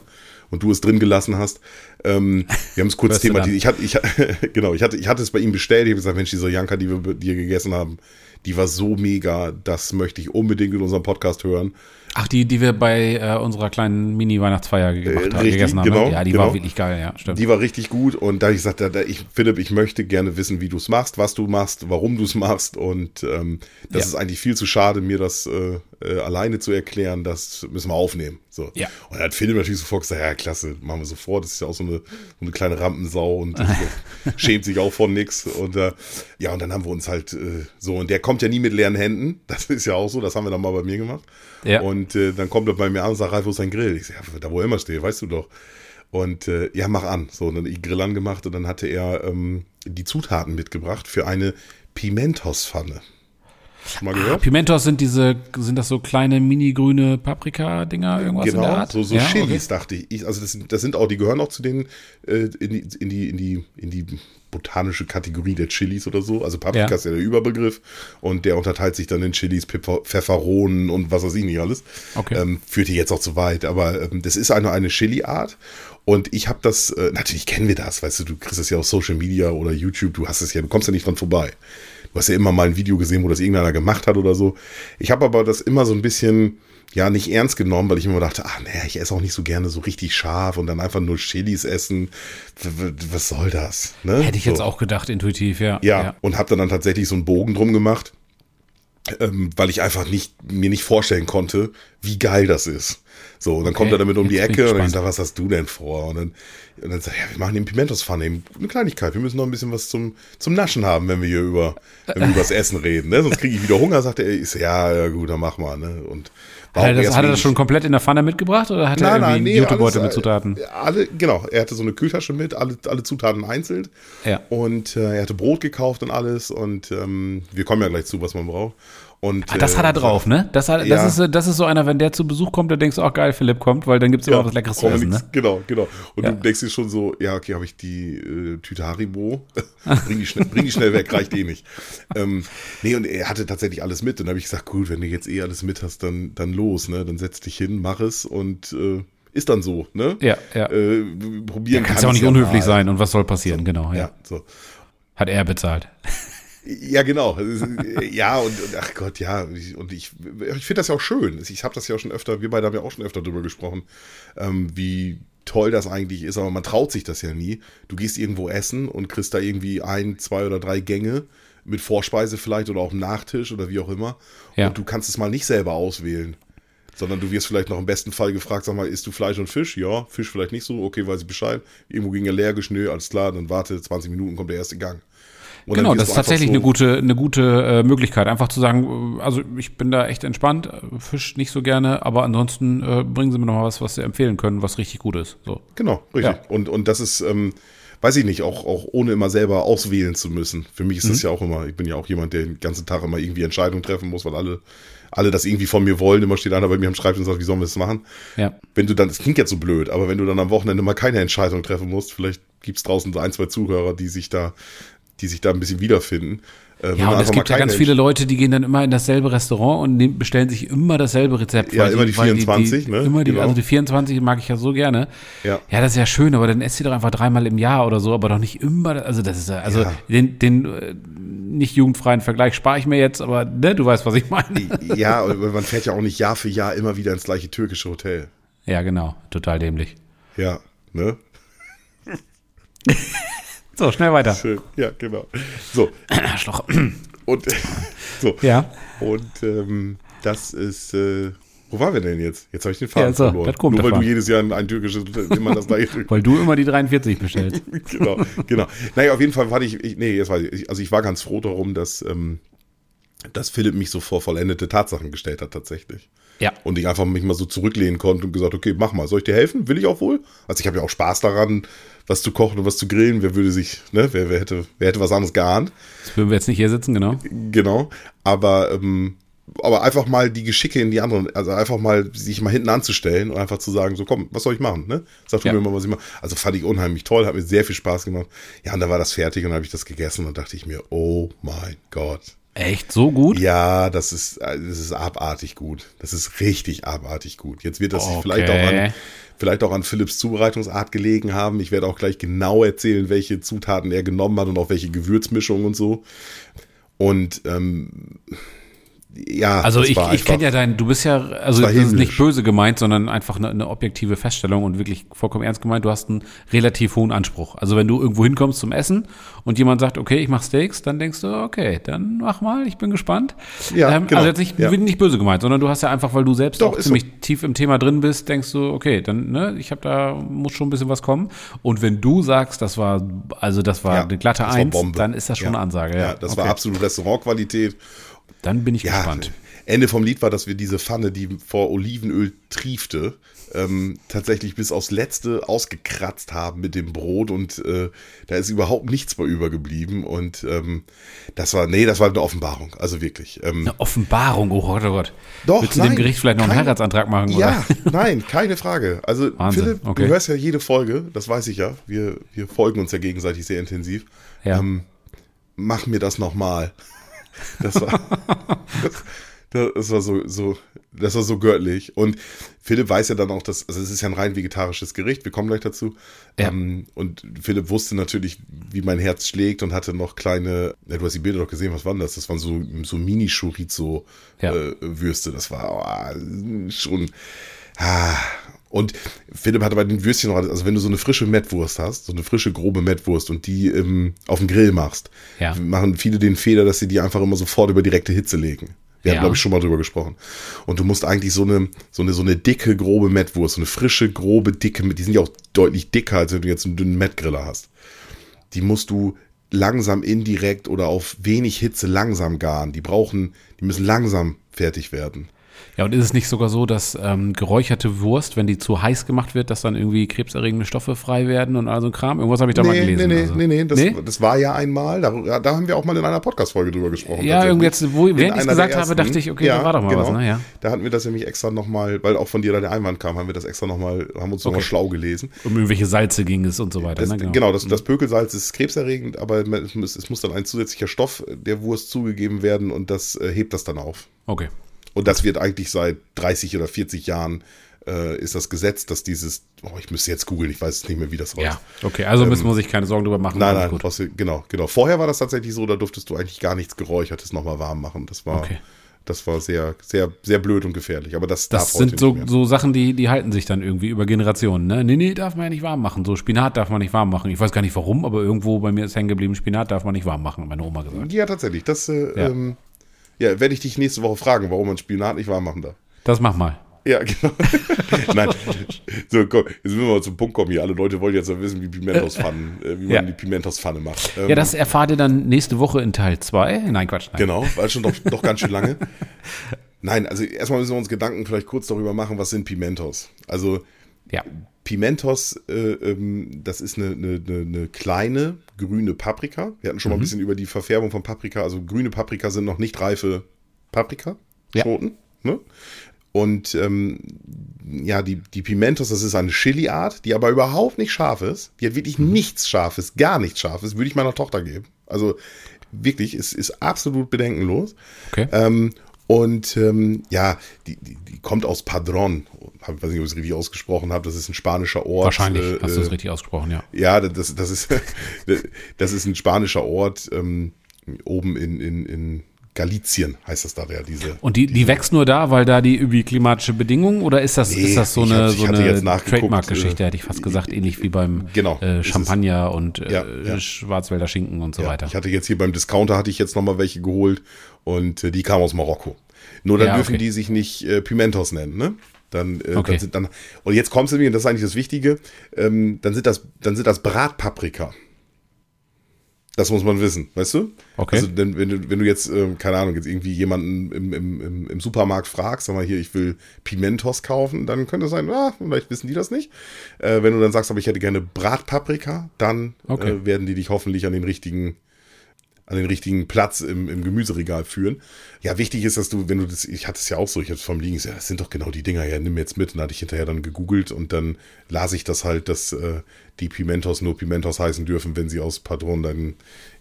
und du es drin gelassen hast. Ähm, wir haben es kurz thematisiert. Ich hatte, ich, genau, ich hatte, ich hatte es bei ihm bestellt. Ich habe gesagt, Mensch, diese Janka, die wir dir gegessen haben, die war so mega, das möchte ich unbedingt in unserem Podcast hören.
Ach, die, die wir bei äh, unserer kleinen Mini-Weihnachtsfeier äh, gegessen haben. Ne?
Genau,
ja, die
genau.
war wirklich geil, ja, stimmt.
Die war richtig gut und da ich sagte, da, ich, Philipp, ich möchte gerne wissen, wie du es machst, was du machst, warum du es machst und ähm, das ja. ist eigentlich viel zu schade, mir das äh, äh, alleine zu erklären, das müssen wir aufnehmen. So.
Ja.
Und dann hat Philipp natürlich sofort gesagt, ja, klasse, machen wir sofort. Das ist ja auch so eine, so eine kleine Rampensau und schämt sich auch von nix. Und äh, ja, und dann haben wir uns halt äh, so, und der kommt ja nie mit leeren Händen. Das ist ja auch so, das haben wir dann mal bei mir gemacht.
Ja.
Und äh, dann kommt er bei mir an und sagt, Ralf, wo ist dein Grill? Ich sage, ja, da wo er immer steht, weißt du doch. Und äh, ja, mach an. So, und dann die Grill angemacht und dann hatte er ähm, die Zutaten mitgebracht für eine Pimentos-Pfanne.
Schon mal gehört? Ah, Pimentos sind diese, sind das so kleine mini-grüne Paprika-Dinger, irgendwas
genau,
in der Art?
so, so ja, Chilis, okay. dachte ich. Also das sind, das sind auch, die gehören auch zu den, äh, in, die, in, die, in, die, in die botanische Kategorie der Chilis oder so. Also Paprika ja. ist ja der Überbegriff und der unterteilt sich dann in Chilis, Pfeffer, Pfefferonen und was weiß ich nicht alles.
Okay.
Ähm, führt hier jetzt auch zu weit, aber ähm, das ist eine, eine Chili-Art und ich habe das, äh, natürlich kennen wir das, weißt du, du kriegst es ja auf Social Media oder YouTube, du hast es ja, du kommst ja nicht dran vorbei. Du hast ja immer mal ein Video gesehen, wo das irgendeiner gemacht hat oder so. Ich habe aber das immer so ein bisschen, ja, nicht ernst genommen, weil ich immer dachte, ach nee, ich esse auch nicht so gerne so richtig scharf und dann einfach nur Chilis essen. Was soll das? Ne?
Hätte ich so. jetzt auch gedacht, intuitiv, ja.
Ja, ja. und habe dann, dann tatsächlich so einen Bogen drum gemacht, ähm, weil ich einfach nicht, mir nicht vorstellen konnte, wie geil das ist. So, und dann okay, kommt er damit um die Ecke und dann sagt, was hast du denn vor? Und dann, und dann sagt er, ja, wir machen den Pimentos-Pfanne, eine Kleinigkeit. Wir müssen noch ein bisschen was zum, zum Naschen haben, wenn wir hier über, wenn wir über das Essen reden. Ne? Sonst kriege ich wieder Hunger, sagt er. Ich so, ja, ja, gut, dann mach mal. Ne? Und
hat er, das, hat er das schon komplett in der Pfanne mitgebracht oder hat nein, er irgendwie nee, Jutebeutel mit Zutaten?
Alle, genau, er hatte so eine Kühltasche mit, alle, alle Zutaten einzeln.
Ja.
Und äh, er hatte Brot gekauft und alles. Und ähm, wir kommen ja gleich zu, was man braucht. Und,
ah, das hat er äh, drauf, ne? Das, hat, ja. das, ist, das ist so einer, wenn der zu Besuch kommt, dann denkst du, ach geil, Philipp kommt, weil dann gibt es immer ja, was Leckeres zu essen. Ne?
Genau, genau. Und ja. du denkst dir schon so, ja, okay, habe ich die äh, Tüte Haribo, bring, die schnell, bring die schnell weg, reicht eh nicht. Ähm, nee, und er hatte tatsächlich alles mit. Und dann habe ich gesagt, gut, wenn du jetzt eh alles mit hast, dann, dann los, ne? Dann setz dich hin, mach es und äh, ist dann so, ne?
Ja, ja.
Äh, probieren
Kannst ja auch nicht unhöflich sein und was soll passieren, genau. Ja.
Ja, so.
Hat er bezahlt.
Ja, genau. Äh, Ja, und, und ach Gott, ja. ich- Und ich, ich finde das ja auch schön. Ich habe das ja auch schon öfter, wir beide haben ja auch schon öfter darüber gesprochen, ähm, wie toll das eigentlich ist, aber man traut sich das ja nie. Du gehst irgendwo essen und kriegst da irgendwie ein, zwei oder drei Gänge mit Vorspeise vielleicht oder auch Nachtisch oder wie auch immer.
Ja.
Und du kannst es mal nicht selber auswählen. Sondern du wirst vielleicht noch im besten Fall gefragt, sag mal, isst du Fleisch und Fisch? Ja, Fisch vielleicht nicht so, okay, weiß ich Bescheid. Irgendwo ging allergisch, nö, alles klar, dann warte 20 Minuten, kommt der erste Gang. Dann
Genau, das ist tatsächlich
so-
eine gute, eine gute äh, Möglichkeit, einfach zu sagen, äh, also ich bin da echt entspannt, äh, Fisch nicht so gerne, aber ansonsten äh, bringen Sie mir noch mal was, was Sie empfehlen können, was richtig gut ist. So.
Genau, richtig.
Ja.
Und, und das ist, ähm, weiß ich nicht, auch, auch ohne immer selber auswählen zu müssen. Für mich ist
Mhm.
das ja auch immer, ich bin ja auch jemand, der den ganzen Tag immer irgendwie Entscheidungen treffen muss, weil alle, alle das irgendwie von mir wollen. Immer steht einer bei mir am Schreibtisch und sagt, wie sollen wir das machen?
Ja.
Wenn du dann, das klingt jetzt so blöd, aber wenn du dann am Wochenende mal keine Entscheidung treffen musst, vielleicht gibt es draußen so ein, zwei Zuhörer, die sich da, die sich da ein bisschen wiederfinden. Äh,
Ja, und es gibt ja ganz viele Leute, die gehen dann immer in dasselbe Restaurant und nehmen, bestellen sich immer dasselbe Rezept.
Ja, immer die
weil
24,
die,
ne?
Immer die,
Genau.
also die 24 mag ich ja so gerne.
Ja.
Ja, das ist ja schön, aber dann esst ihr doch einfach dreimal im Jahr oder so, aber doch nicht immer. Also das ist ja, also
Ja.
den, den äh, nicht jugendfreien Vergleich spare ich mir jetzt, aber ne, du weißt, was ich meine.
Ja, aber man fährt ja auch nicht Jahr für Jahr immer wieder ins gleiche türkische Hotel.
Ja, genau, total dämlich.
Ja, ne?
So, schnell weiter.
Schön. Ja, genau. So,
Arschloch.
und so.
Ja.
Und ähm, das ist, äh, wo waren wir denn jetzt? Jetzt habe ich den Faden
Ja, so,
verloren.
das kommt
Nur weil
davon.
du jedes Jahr ein, ein türkisches immer das gleiche
Weil du immer die 43 bestellst.
genau, genau. Naja, auf jeden Fall war ich, ich nee, jetzt weiß ich, ich- also ich war ganz froh darum, dass, ähm, dass Philipp mich so vor vollendete Tatsachen gestellt hat, tatsächlich.
Ja.
Und ich einfach mich mal so zurücklehnen konnte und gesagt, okay, mach mal, soll ich dir helfen? Will ich auch wohl? Also ich habe ja auch Spaß daran, was zu kochen und was zu grillen. Wer würde sich, ne, wer, wer hätte, wer hätte was anderes geahnt?
Das würden wir jetzt nicht hier sitzen, genau.
Genau. Aber, ähm, aber einfach mal die Geschicke in die anderen, also einfach mal sich mal hinten anzustellen und einfach zu sagen, so komm, was soll ich machen, ne? Sag du
Ja.
mir mal, was ich mache. Also fand ich unheimlich toll, hat mir sehr viel Spaß gemacht. Ja, und dann war das fertig und dann habe ich das gegessen und dachte ich mir, oh mein Gott.
Echt so gut?
Ja, das ist, äh, das ist abartig gut. Das ist richtig abartig gut. Jetzt wird das
Okay.
vielleicht auch an, vielleicht auch an Philipps Zubereitungsart gelegen haben. Ich werde auch gleich genau erzählen, welche Zutaten er genommen hat und auch welche Gewürzmischung und so. Und ähm, ja,
Also ich, ich kenne ja dein, du bist ja, also das ist nicht böse gemeint, sondern einfach eine, eine objektive Feststellung und wirklich vollkommen ernst gemeint, du hast einen relativ hohen Anspruch. Also wenn du irgendwo hinkommst zum Essen und jemand sagt, okay, ich mache Steaks, dann denkst du, okay, dann mach mal, ich bin gespannt.
Ja,
ähm,
genau.
Also jetzt nicht,
Ja.
nicht böse gemeint, sondern du hast ja einfach, weil du selbst
Doch,
auch ziemlich tief im Thema drin bist, denkst du, okay, dann, ne, ich habe da, muss schon ein bisschen was kommen. Und wenn du sagst, das war, also das war
Ja,
eine glatte Eins, dann ist das schon
Ja.
eine Ansage. Ja,
Ja, das
okay.
war absolut Restaurantqualität.
Dann bin ich
Ja,
gespannt.
Ende vom Lied war, dass wir diese Pfanne, die vor Olivenöl triefte, ähm, tatsächlich bis aufs Letzte ausgekratzt haben mit dem Brot und äh, da ist überhaupt nichts mehr übergeblieben und ähm, das war, nee, das war eine Offenbarung, also wirklich. Ähm,
Eine Offenbarung, oh Gott, oh Gott.
Doch,
Willst du
nein,
dem Gericht vielleicht noch einen
keine-
Heiratsantrag machen?
Ja, nein, keine Frage. Also
Wahnsinn,
Philipp,
okay.
du hörst ja jede Folge, das weiß ich ja. Wir, wir folgen uns ja gegenseitig sehr intensiv.
Ja.
Ähm, mach mir das nochmal. Das war, das, das war so, so, das war so göttlich. Und Philipp weiß ja dann auch, dass, also es ist ja ein rein vegetarisches Gericht, wir kommen gleich dazu.
Ja.
Ähm, und Philipp wusste natürlich, wie mein Herz schlägt und hatte noch kleine, ja, du hast die Bilder doch gesehen, was waren das? Das waren so, so Mini-Chorizo-Würste.
Ja.
Äh, das war oh, schon, Ah, und Philipp hatte bei den Würstchen noch, also wenn du so eine frische Mettwurst hast, so eine frische grobe Mettwurst und die ähm, auf dem Grill machst,
Ja.
machen viele den Fehler, dass sie die einfach immer sofort über direkte Hitze legen. Wir
Ja.
haben, glaube ich, schon mal drüber gesprochen. Und du musst eigentlich so eine, so eine, so eine dicke, grobe Mettwurst, so eine frische, grobe, dicke, die sind ja auch deutlich dicker, als wenn du jetzt einen dünnen Mettgriller hast. Die musst du langsam indirekt oder auf wenig Hitze langsam garen. Die brauchen, die müssen langsam fertig werden.
Ja, und ist es nicht sogar so, dass ähm, geräucherte Wurst, wenn die zu heiß gemacht wird, dass dann irgendwie krebserregende Stoffe frei werden und all so ein Kram? Irgendwas habe ich da mal gelesen.
Nee, nee,
also.
nee, nee, das,
Nee?
das war ja einmal, da, da haben wir auch mal in einer Podcast-Folge drüber gesprochen.
Ja, irgendwie jetzt, wo- während ich's
einer
gesagt habe, dachte ich, okay, da war doch mal was, ne? Ja.
Da hatten wir das nämlich extra nochmal, weil auch von dir da der Einwand kam, haben wir das extra nochmal, haben uns nochmal
Okay.
schlau gelesen.
Um irgendwelche Salze ging es und so weiter.
Das,
ne?
genau. das, das Pökelsalz ist krebserregend, aber es muss, es muss dann ein zusätzlicher Stoff der Wurst zugegeben werden und das äh, hebt das dann auf.
Okay.
Und das wird eigentlich seit 30 oder 40 Jahren äh, ist das Gesetz, dass dieses, oh, ich müsste jetzt googeln, ich weiß nicht mehr, wie das heißt.
Ja, okay, also
Ähm,
müssen wir sich keine Sorgen drüber machen.
Nein, nein,
gut.
brauchst genau, genau. Vorher war das tatsächlich so, da durftest du eigentlich gar nichts Geräuchertes nochmal warm machen. Das war,
Okay.
das war sehr, sehr, sehr blöd und gefährlich. Aber das,
Das sind so, so Sachen, die, die halten sich dann irgendwie über Generationen. Ne? Nee, nee, darf man ja nicht warm machen. So Spinat darf man nicht warm machen. Ich weiß gar nicht warum, aber irgendwo bei mir ist hängen geblieben, Spinat darf man nicht warm machen, hat meine Oma gesagt.
Ja, tatsächlich. Das, äh,
Ja.
Ähm, ja, werde ich dich nächste Woche fragen, warum man Spinat nicht warm machen darf.
Das mach mal.
Ja, genau. Nein. So, komm, jetzt müssen wir mal zum Punkt kommen hier. Alle Leute wollen jetzt noch wissen, wie Pimentos-Pfannen, äh, wie man
Ja.
die Pimentos-Pfanne macht. Ähm,
Ja, das erfahrt ihr dann nächste Woche in Teil 2. Nein, Quatsch. Nein.
Genau, weil schon doch, doch ganz schön lange. Nein, also erstmal müssen wir uns Gedanken vielleicht kurz darüber machen, was sind Pimentos. Also
Ja.
Pimentos, äh, ähm, das ist eine, eine, eine, eine kleine grüne Paprika. Wir hatten schon
Mhm.
mal ein bisschen über die Verfärbung von Paprika. Also grüne Paprika sind noch nicht reife Paprika,
Ja.
Schoten. Ne? Und ähm, ja, die, die Pimentos, das ist eine Chili-Art, die aber überhaupt nicht scharf ist. Die hat wirklich
Mhm.
nichts Scharfes, gar nichts Scharfes, würde ich meiner Tochter geben. Also wirklich, es ist absolut bedenkenlos.
Okay.
Ähm, und ähm, ja, die, die, die kommt aus Padron. Ich weiß nicht, ob ich es richtig ausgesprochen habe. Das ist ein spanischer Ort.
Wahrscheinlich
Äh,
hast du es
äh,
richtig ausgesprochen, ja.
ja, das, das, ist, das ist ein spanischer Ort ähm, oben in, in, in Galizien, heißt das da ja, diese.
Und die, die wächst nur da, weil da die irgendwie klimatische Bedingungen oder ist das,
Nee,
ist das so eine,
hatte-
so eine Trademark-Geschichte,
äh,
hätte ich fast gesagt, ähnlich wie beim
Genau,
äh. Champagner und äh,
Ja, ja.
Schwarzwälder Schinken und so
Ja,
weiter.
Ich hatte jetzt hier beim Discounter hatte ich jetzt noch mal welche geholt und äh, die kamen aus Marokko. Nur dann dürfen
okay.
die sich nicht äh, Pimentos nennen, ne? Dann, äh,
Okay.
dann sind dann und jetzt kommst du mir, und das ist eigentlich das Wichtige, ähm, dann sind das dann sind das Bratpaprika. Das muss man wissen, weißt du?
Okay.
Also denn, wenn du wenn du jetzt ähm, keine Ahnung jetzt irgendwie jemanden im, im, im, im Supermarkt fragst, sag mal hier, ich will Pimentos kaufen, dann könnte es sein, ah, vielleicht wissen die das nicht. Äh, wenn du dann sagst, aber ich hätte gerne Bratpaprika, dann
Okay.
äh, werden die dich hoffentlich an den richtigen an den richtigen Platz im, im Gemüseregal führen. Ja, wichtig ist, dass du, wenn du das, ich hatte es ja auch so, ich habe es vom Liegen, ja, das sind doch genau die Dinger, ja, nimm jetzt mit. Und dann hatte ich hinterher dann gegoogelt und dann las ich das halt, dass äh, die Pimentos nur Pimentos heißen dürfen, wenn sie aus Padron dann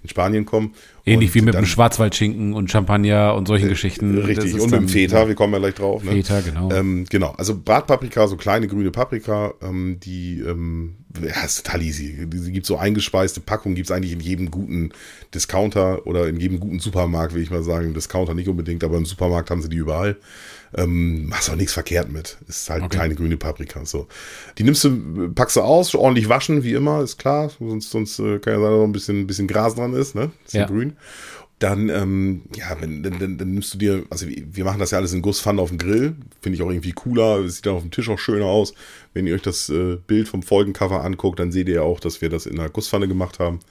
in Spanien kommen.
Ähnlich wie mit dem Schwarzwaldschinken und Champagner und solchen Geschichten. Das
Richtig, und mit dem Feta, wir kommen ja gleich drauf. Ne?
Feta, genau.
Ähm, genau, also Bratpaprika, so kleine grüne Paprika, ähm, die, ähm, ja, ist total easy. Die gibt so eingespeiste Packungen, gibt es eigentlich in jedem guten Discounter oder in jedem guten Supermarkt, will ich mal sagen. Discounter nicht unbedingt, aber im Supermarkt haben sie die überall. Ähm, machst auch nichts verkehrt mit. Ist halt
Okay.
kleine grüne Paprika. So. Die nimmst du, packst du aus, ordentlich waschen, wie immer, ist klar. Sonst, sonst äh, kann ja sein, dass noch ein bisschen, ein bisschen Gras dran ist, ne? Bisschen
Ja.
grün. Dann, ähm, ja, wenn, dann, dann, dann nimmst du dir, also wir machen das ja alles in Gusspfannen auf dem Grill. Finde ich auch irgendwie cooler. Es sieht dann auf dem Tisch auch schöner aus. Wenn ihr euch das äh, Bild vom Folgencover anguckt, dann seht ihr ja auch, dass wir das in einer Gusspfanne gemacht haben.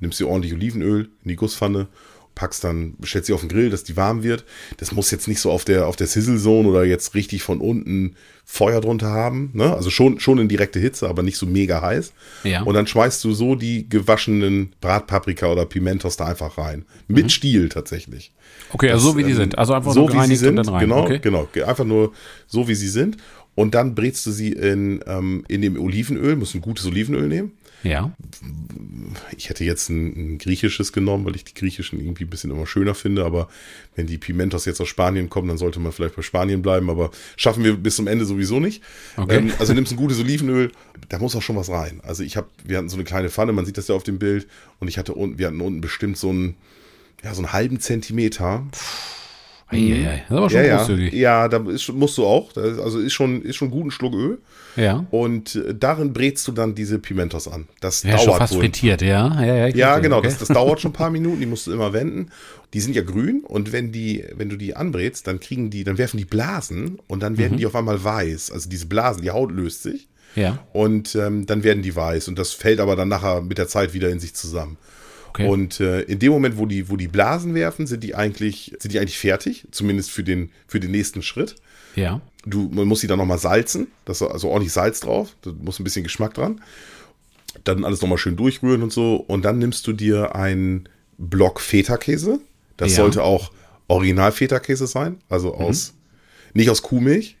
Nimmst dir ordentlich Olivenöl in die Gusspfanne, packst dann, stellst sie auf den Grill, dass die warm wird. Das muss jetzt nicht so auf der, auf der Sizzle Zone oder jetzt richtig von unten Feuer drunter haben. Ne? Also schon, schon in direkte Hitze, aber nicht so mega heiß.
Ja.
Und dann schmeißt du so die gewaschenen Bratpaprika oder Pimentos da einfach rein. Mit Stiel tatsächlich.
okay, also so wie die
ähm,
sind. Also einfach
so
nur
wie sie sind,
dann rein.
genau,
okay.
genau, einfach nur so wie sie sind. Und dann brätst du sie in, ähm, in dem Olivenöl, musst ein gutes Olivenöl nehmen.
Ja.
Ich hätte jetzt ein, ein griechisches genommen, weil ich die griechischen irgendwie ein bisschen immer schöner finde. Aber wenn die Pimentos jetzt aus Spanien kommen, dann sollte man vielleicht bei Spanien bleiben. Aber schaffen wir bis zum Ende sowieso nicht.
Okay.
Ähm, also nimmst ein gutes Olivenöl, da muss auch schon was rein. Also ich habe, wir hatten so eine kleine Pfanne, man sieht das ja auf dem Bild. Und ich hatte unten, wir hatten unten bestimmt so einen, ja, so einen halben Zentimeter.
Eieiei, Das ist aber schon
ja, ja,
großzügig.
ja, da ist, musst du auch. Ist, also ist schon, ist schon gut ein Schluck Öl.
Ja.
Und äh, darin brätst du dann diese Pimentos an. Das
Ja, schon
dauert
fast
wohl.
frittiert, ja. Ja, ja,
Ja, genau,
Okay.
das, das dauert schon ein paar Minuten, die musst du immer wenden. Die sind ja grün und wenn die, wenn du die anbrätst, dann kriegen die, dann werfen die Blasen und dann
Mhm.
werden die auf einmal weiß. Also diese Blasen, die Haut löst sich
Ja.
und ähm, dann werden die weiß und das fällt aber dann nachher mit der Zeit wieder in sich zusammen.
Okay.
Und äh, in dem Moment, wo die, wo die Blasen werfen, sind die eigentlich, sind die eigentlich fertig, zumindest für den, für den nächsten Schritt.
Ja.
Du, man muss sie dann nochmal salzen, das ist also ordentlich Salz drauf, da muss ein bisschen Geschmack dran. Dann alles nochmal schön durchrühren und so. Und dann nimmst du dir einen Block Feta-Käse. Das
Ja.
sollte auch Original-Feta-Käse sein, also aus, nicht aus Kuhmilch.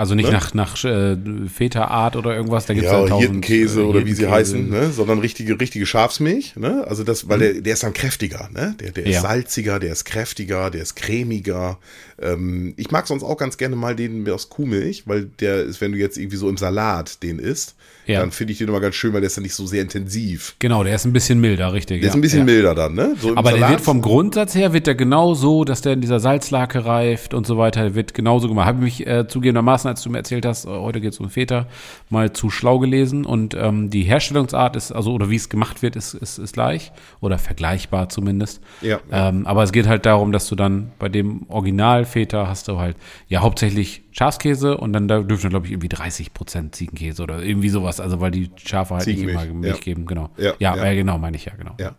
Also nicht
Ne?
nach, nach äh, Väterart oder irgendwas, da gibt es
Ja,
ja
Hirtenkäse
äh,
oder wie sie heißen, ne? sondern richtige, richtige Schafsmilch. Ne? Also das, weil der, der ist dann kräftiger, ne? Der, der ist
Mhm. Ja.
salziger, der ist kräftiger, der ist cremiger. Ähm, ich mag sonst auch ganz gerne mal den aus Kuhmilch, weil der ist, wenn du jetzt irgendwie so im Salat den isst,
Ja.
dann finde ich den immer ganz schön, weil der ist dann nicht so sehr intensiv.
Genau, der ist ein bisschen milder, richtig.
Der
ja,
ist ein bisschen
ja.
milder dann, ne? So
Aber der
Salat-
wird vom Grundsatz her, wird der genau so, dass der in dieser Salzlake reift und so weiter, der wird genauso gemacht. Habe ich mich äh, zugegebenermaßen, als du mir erzählt hast, äh, heute geht es um Väter, mal zu schlau gelesen und ähm, die Herstellungsart ist, also oder wie es gemacht wird, ist, ist, ist gleich oder vergleichbar zumindest.
Ja.
Ähm, aber es geht halt darum, dass du dann bei dem Original Väter hast du halt ja hauptsächlich Schafskäse und dann da dürfen glaube ich irgendwie 30 Prozent Ziegenkäse oder irgendwie sowas, also weil die Schafe halt nicht immer Milch
ja.
geben, genau.
Ja,
ja,
ja.
Äh, genau, meine ich ja, genau.
Ja.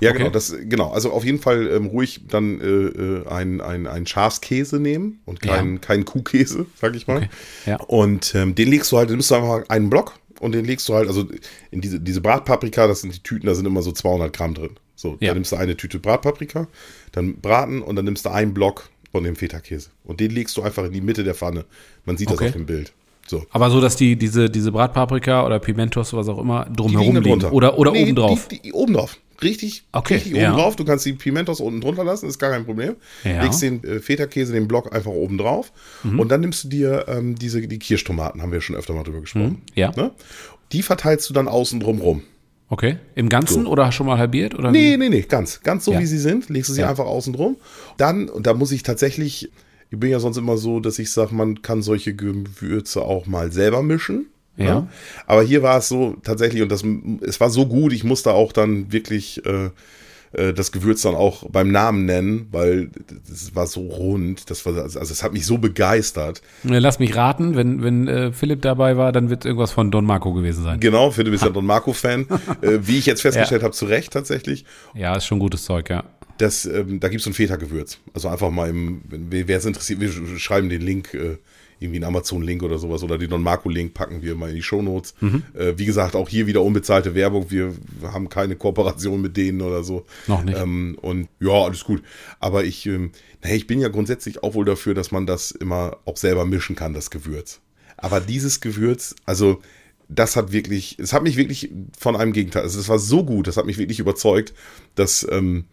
Ja,
Okay.
genau, das, genau. Also auf jeden Fall ähm, ruhig dann äh, äh, ein, ein, ein Schafskäse nehmen und keinen
Ja.
kein Kuhkäse, sag ich mal.
Okay, ja.
Und ähm, den legst du halt, nimmst du einfach einen Block und den legst du halt, also in diese, diese Bratpaprika, das sind die Tüten, da sind immer so 200 Gramm drin. So,
Ja.
da nimmst du eine Tüte Bratpaprika, dann braten und dann nimmst du einen Block von dem Feta-Käse. Und den legst du einfach in die Mitte der Pfanne. Man sieht
Okay.
das auf dem Bild. So.
Aber so, dass die, diese, diese Bratpaprika oder Pimentos, was auch immer, drumherum
liegen
liegen.
drunter.
Oder, oder
Nee,
oben drauf.
Die, die, oben drauf. Richtig,
Okay,
richtig
ja.
oben drauf. Du kannst die Pimentos unten drunter lassen, ist gar kein Problem.
Ja.
Legst den äh, Feta-Käse, den Block einfach oben drauf.
Mhm.
Und dann nimmst du dir ähm, diese, die Kirschtomaten, haben wir schon öfter mal drüber gesprochen.
Mhm. ja.
Ne? Die verteilst du dann außen drum rum.
Okay. Im Ganzen oder schon mal halbiert? Oder
Nee, nee, nee, ganz, ganz so
Ja.
wie sie sind. Legst du sie
Ja.
einfach außen drum. Dann, und da muss ich tatsächlich, ich bin ja sonst immer so, dass ich sage, man kann solche Gewürze auch mal selber mischen.
Ja.
Ne? Aber hier war es so tatsächlich, und das, es war so gut, ich musste auch dann wirklich äh, äh, das Gewürz dann auch beim Namen nennen, weil das war so rund, das war, also es hat mich so begeistert.
Lass mich raten, wenn, wenn äh, Philipp dabei war, dann wird es irgendwas von Don Marco gewesen sein.
Genau, du bist ja Don Marco-Fan. äh, wie ich jetzt festgestellt habe, zu Recht tatsächlich.
Ja, ist schon gutes Zeug, ja.
Das, ähm, da gibt es so ein Feta-Gewürz. Also einfach mal im, wer es interessiert, wir sch- schreiben den Link, äh, irgendwie einen Amazon-Link oder sowas oder den Don Marco-Link packen wir mal in die Shownotes.
Mhm.
Äh, wie gesagt, auch hier wieder unbezahlte Werbung. Wir haben keine Kooperation mit denen oder so.
Noch nicht.
Ähm, und ja, alles gut. Aber ich, ähm, naja, ich bin ja grundsätzlich auch wohl dafür, dass man das immer auch selber mischen kann, das Gewürz. Aber dieses Gewürz, also das hat wirklich, es hat mich wirklich von einem Gegenteil, also es war so gut, das hat mich wirklich überzeugt, dass, ähm,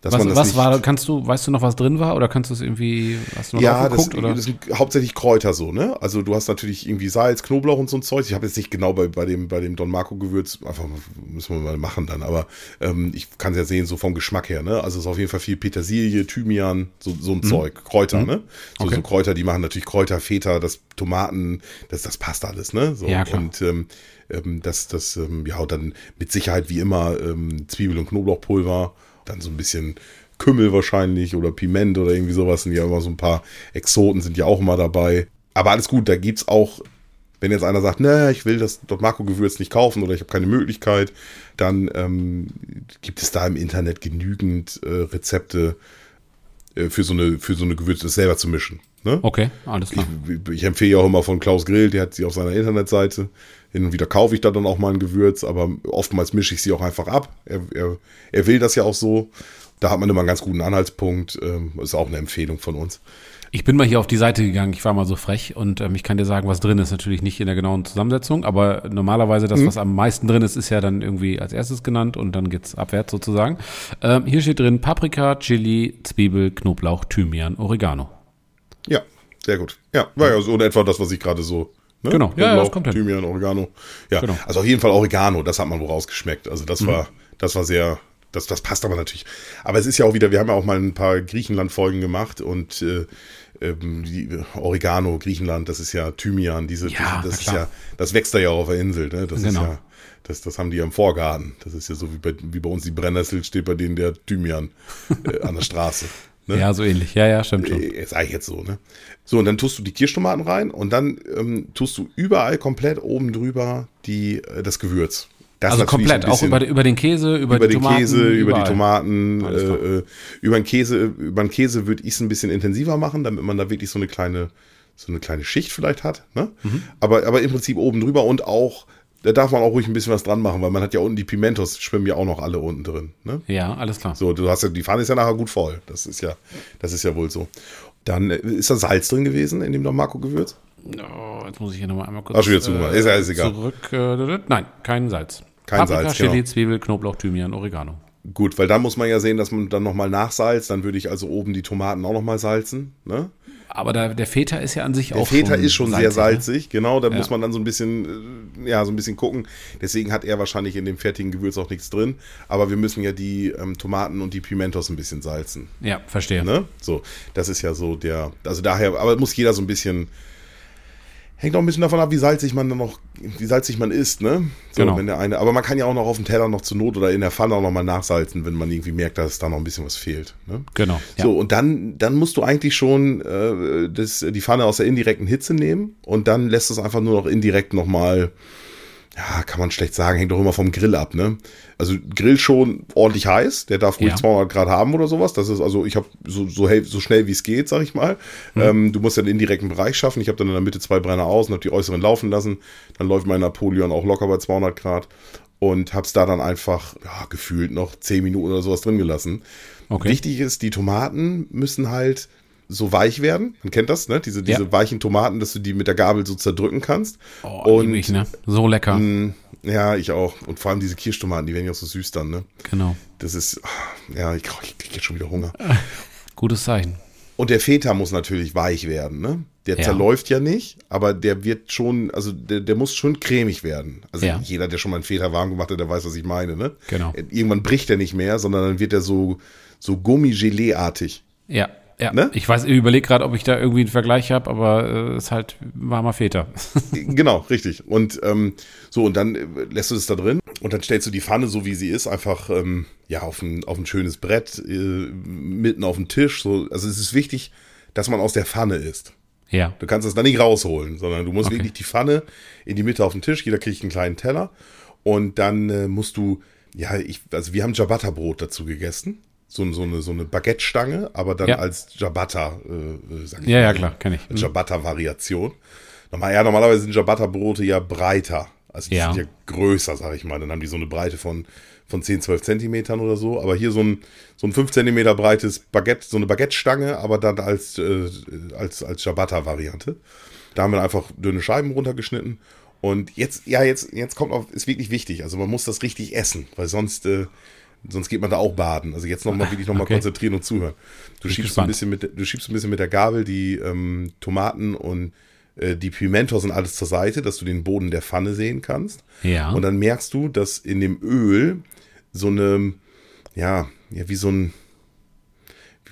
dass
Was,
man das
was war, kannst du, weißt du noch, was drin war? Oder kannst du es irgendwie, hast du noch
ja, das,
geguckt? Oder?
das sind hauptsächlich Kräuter so, ne? Also du hast natürlich irgendwie Salz, Knoblauch und so ein Zeug. Ich habe jetzt nicht genau bei, bei dem, bei dem Don Marco Gewürz, einfach müssen wir mal machen dann, aber ähm, ich kann es ja sehen, so vom Geschmack her, ne? Also es ist auf jeden Fall viel Petersilie, Thymian, so, so ein Zeug, Kräuter, ne? So,
Mhm. Okay.
so Kräuter, die machen natürlich Kräuter, Feta, das Tomaten, das, das passt alles, ne? So,
Ja, klar.
Und ähm, ähm, das, das, ähm, ja, und dann mit Sicherheit wie immer ähm, Zwiebel- und Knoblauchpulver, dann so ein bisschen Kümmel wahrscheinlich oder Piment oder irgendwie sowas sind ja immer so ein paar Exoten sind ja auch immer dabei. Aber alles gut, da gibt's auch, wenn jetzt einer sagt, ne, ich will das Don Marco Gewürz nicht kaufen oder ich habe keine Möglichkeit, dann ähm, gibt es da im Internet genügend äh, Rezepte äh, für so eine für so eine Gewürze das selber zu mischen. Ne?
Okay, alles klar.
Ich, ich empfehle ja auch immer von Klaus Grill, der hat sie auf seiner Internetseite. Hin und wieder kaufe ich da dann auch mal ein Gewürz, aber oftmals mische ich sie auch einfach ab. Er, er, er will das ja auch so. Da hat man immer einen ganz guten Anhaltspunkt. Ähm, ist auch eine Empfehlung von uns.
Ich bin mal hier auf die Seite gegangen, ich war mal so frech und ähm, ich kann dir sagen, was drin ist. Natürlich nicht in der genauen Zusammensetzung, aber normalerweise
Mhm.
das, was am meisten drin ist, ist ja dann irgendwie als erstes genannt und dann geht's abwärts sozusagen. Ähm, hier steht drin Paprika, Chili, Zwiebel, Knoblauch, Thymian, Oregano.
Ja, sehr gut. Ja, war ja so in etwa das, was ich gerade so. Ne?
Genau. Ja, ja, das
Knoblauch,
kommt hin.
Thymian, Oregano. Ja,
Genau.
also auf jeden Fall Oregano, das hat man wohl rausgeschmeckt. Also
Mhm.
das war, das war sehr, das, das passt aber natürlich. Aber es ist ja auch wieder, wir haben ja auch mal ein paar Griechenland-Folgen gemacht und äh, ähm, Oregano, Griechenland, das ist ja Thymian, diese,
Ja,
das ist
klar.
ja, das wächst da ja auch auf der Insel, ne? Das ist
Genau.
ja, das, das haben die ja im Vorgarten. Das ist ja so wie bei, wie bei uns die Brennnessel steht bei denen der Thymian äh, an der Straße. Ne?
Ja, so ähnlich. Ja, ja, stimmt schon.
Äh, Sag ich jetzt so, ne? So, und dann tust du die Kirschtomaten rein und dann ähm, tust du überall komplett oben drüber die, äh, das Gewürz. Das
Also komplett, auch über, über den Käse, über,
über
die
den
Tomaten,
Käse, über die. Tomaten, äh, äh, über den Käse, über den Käse würde ich es ein bisschen intensiver machen, damit man da wirklich so eine kleine, so eine kleine Schicht vielleicht hat. Ne?
Mhm.
Aber, aber im Prinzip oben drüber und auch, da darf man auch ruhig ein bisschen was dran machen, weil man hat ja unten die Pimentos, schwimmen ja auch noch alle unten drin. Ne?
Ja, alles klar.
So, du hast ja, die Pfanne ist ja nachher gut voll. Das ist ja, das ist ja wohl so. Dann äh, ist da Salz drin gewesen in dem Don Marco Gewürz.
Oh, jetzt muss ich hier nochmal einmal kurz
Ach, wieder zugemacht. Ist ja alles egal.
zurück. Äh, nein, kein Salz.
Kein
Paprika,
Salz,
Chili,
genau.
Zwiebel, Knoblauch, Thymian, Oregano.
Gut, weil dann muss man ja sehen, dass man dann nochmal nachsalzt. Dann würde ich also oben die Tomaten auch nochmal salzen. Ne?
Aber da, der Feta ist ja an sich
Der
auch
Feta
schon
ist schon sehr
salzig,
salzig, genau. Da
Ja.
muss man dann so ein bisschen, äh, ja, so ein bisschen gucken. Deswegen hat er wahrscheinlich in dem fertigen Gewürz auch nichts drin. Aber wir müssen ja die ähm, Tomaten und die Pimentos ein bisschen salzen.
Ne? Ja, verstehe.
Ne? So, das ist ja so der, also daher, aber muss jeder so ein bisschen, hängt auch ein bisschen davon ab, wie salzig man dann noch, wie salzig man isst, ne? So,
Genau.
wenn der eine, aber man kann ja auch noch auf dem Teller noch zur Not oder in der Pfanne auch noch mal nachsalzen, wenn man irgendwie merkt, dass da noch ein bisschen was fehlt. Ne?
Genau. Ja.
So, und dann, dann musst du eigentlich schon äh, das, die Pfanne aus der indirekten Hitze nehmen und dann lässt es einfach nur noch indirekt nochmal, ja, kann man schlecht sagen, hängt doch immer vom Grill ab, ne? Also Grill schon ordentlich heiß, der darf ruhig
Ja.
200 Grad haben oder sowas. Das ist also, ich habe so, so, so schnell wie es geht, sag ich mal.
Mhm.
Ähm, du musst ja den indirekten Bereich schaffen. Ich habe dann in der Mitte zwei Brenner aus und habe die äußeren laufen lassen. Dann läuft mein Napoleon auch locker bei 200 Grad und hab's da dann einfach ja, gefühlt noch 10 Minuten oder sowas drin gelassen.
Okay.
Wichtig ist, die Tomaten müssen halt so weich werden. Man kennt das, ne? Diese, diese
Ja.
weichen Tomaten, dass du die mit der Gabel so zerdrücken kannst.
Oh, lieb ich, ne? So lecker.
mh, ja, ich auch. Und vor allem diese Kirschtomaten, die werden ja auch so süß dann, ne?
Genau.
Das ist, ja, ich, ich krieg jetzt schon wieder Hunger.
Gutes Zeichen.
Und der Feta muss natürlich weich werden, ne? Der
Ja.
zerläuft ja nicht, aber der wird schon, also der, der muss schon cremig werden. Also
Ja.
jeder, der schon mal einen Feta warm gemacht hat, der weiß, was ich meine, ne?
Genau.
Irgendwann bricht er nicht mehr, sondern dann wird er so, so Gummigelee-artig.
Ja. Ja,
Ne?
ich weiß, ich überlege gerade, ob ich da irgendwie einen Vergleich habe, aber äh, ist halt warmer Feta.
Genau, richtig. Und ähm, so, und dann äh, lässt du es da drin und dann stellst du die Pfanne, so wie sie ist, einfach ähm, ja, auf ein, auf ein schönes Brett, äh, mitten auf den Tisch. So. Also es ist wichtig, dass man aus der Pfanne isst.
ja.
Du kannst das da nicht rausholen, sondern du musst
Okay.
wirklich die Pfanne in die Mitte auf den Tisch, jeder kriegt einen kleinen Teller und dann äh, musst du, ja, ich, also wir haben Ciabatta-Brot dazu gegessen. So, so eine, so eine Baguette-Stange, aber dann
Ja.
als Ciabatta, äh, äh, sag ich
Ja, ja,
mal.
klar, kenn ich. Mhm.
Ciabatta-Variation. Normal, ja, normalerweise sind Ciabatta-Brote ja breiter. Also die
Ja.
sind ja größer, sag ich mal. Dann haben die so eine Breite von, von 10, 12 Zentimetern oder so. Aber hier so ein, so ein 5 Zentimeter breites Baguette, so eine Baguette-Stange, aber dann als, äh, als, als Ciabatta-Variante. Da haben wir einfach dünne Scheiben runtergeschnitten. Und jetzt, ja, jetzt, jetzt kommt auch, ist wirklich wichtig. Also man muss das richtig essen, weil sonst, äh, sonst geht man da auch baden. Also jetzt nochmal wirklich nochmal
Okay.
konzentrieren und zuhören. Du schiebst, ein bisschen mit, du schiebst ein bisschen mit der Gabel die ähm, Tomaten und äh, die Pimentos und alles zur Seite, dass du den Boden der Pfanne sehen kannst.
Ja.
Und dann merkst du, dass in dem Öl so eine, ja, ja, wie so ein,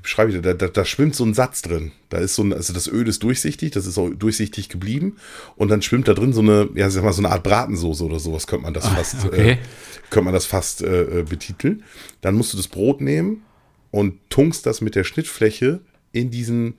beschreibe ich das? Da, da, da schwimmt so ein Satz drin. Da ist so ein, also das Öl ist durchsichtig, das ist auch durchsichtig geblieben. Und dann schwimmt da drin so eine, ja, sag mal, so eine Art Bratensoße oder sowas, könnte man das fast,
okay.
äh, könnte man das fast äh, äh, betiteln. Dann musst du das Brot nehmen und tunkst das mit der Schnittfläche in diesen,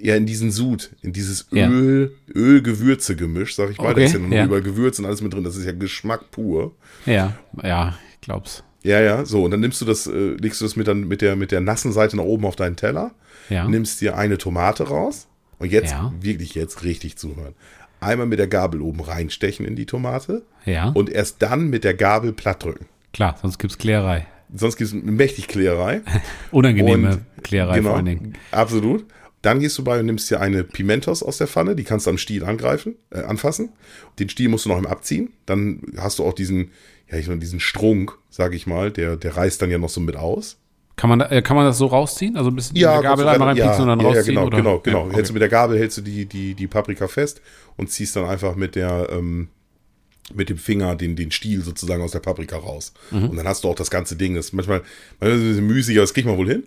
ja, in diesen Sud, in dieses
Ja.
Öl, Öl-Gewürze-Gemisch, sag ich mal. da
Okay,
ist ja nur
ja.
überall Gewürz und alles mit drin. Das ist ja Geschmack pur.
ja, ja, ich glaub's.
Ja, ja, so. Und dann nimmst du das, äh, legst du das mit, dann, mit, der, mit der nassen Seite nach oben auf deinen Teller,
Ja.
nimmst dir eine Tomate raus und jetzt,
Ja.
wirklich jetzt richtig zuhören. Einmal mit der Gabel oben reinstechen in die Tomate
Ja,
und erst dann mit der Gabel platt drücken.
klar, sonst gibt's Klärerei.
Sonst gibt es mächtig Klärerei.
Unangenehme
Und-
Klärerei
genau,
vor allen Dingen.
Absolut. Dann gehst du bei und nimmst dir eine Pimentos aus der Pfanne, die kannst du am Stiel angreifen, äh, anfassen. Den Stiel musst du noch im abziehen. Dann hast du auch diesen, ja, ich meine, diesen Strunk, sag ich mal, der, der reißt dann ja noch so mit aus.
Kann man, äh, kann man das so rausziehen? Also ein bisschen
Ja,
mit der Gabel einmal reinpieksen und dann
ja,
rausziehen?
Ja, genau,
oder?
genau, genau.
Ja, okay.
Hältst du mit der Gabel hältst du die, die, die Paprika fest und ziehst dann einfach mit der, ähm, mit dem Finger den, den Stiel sozusagen aus der Paprika raus.
Mhm.
Und dann hast du auch das ganze Ding. Das ist manchmal, manchmal ist es ein bisschen müßig, aber das kriegt man wohl hin.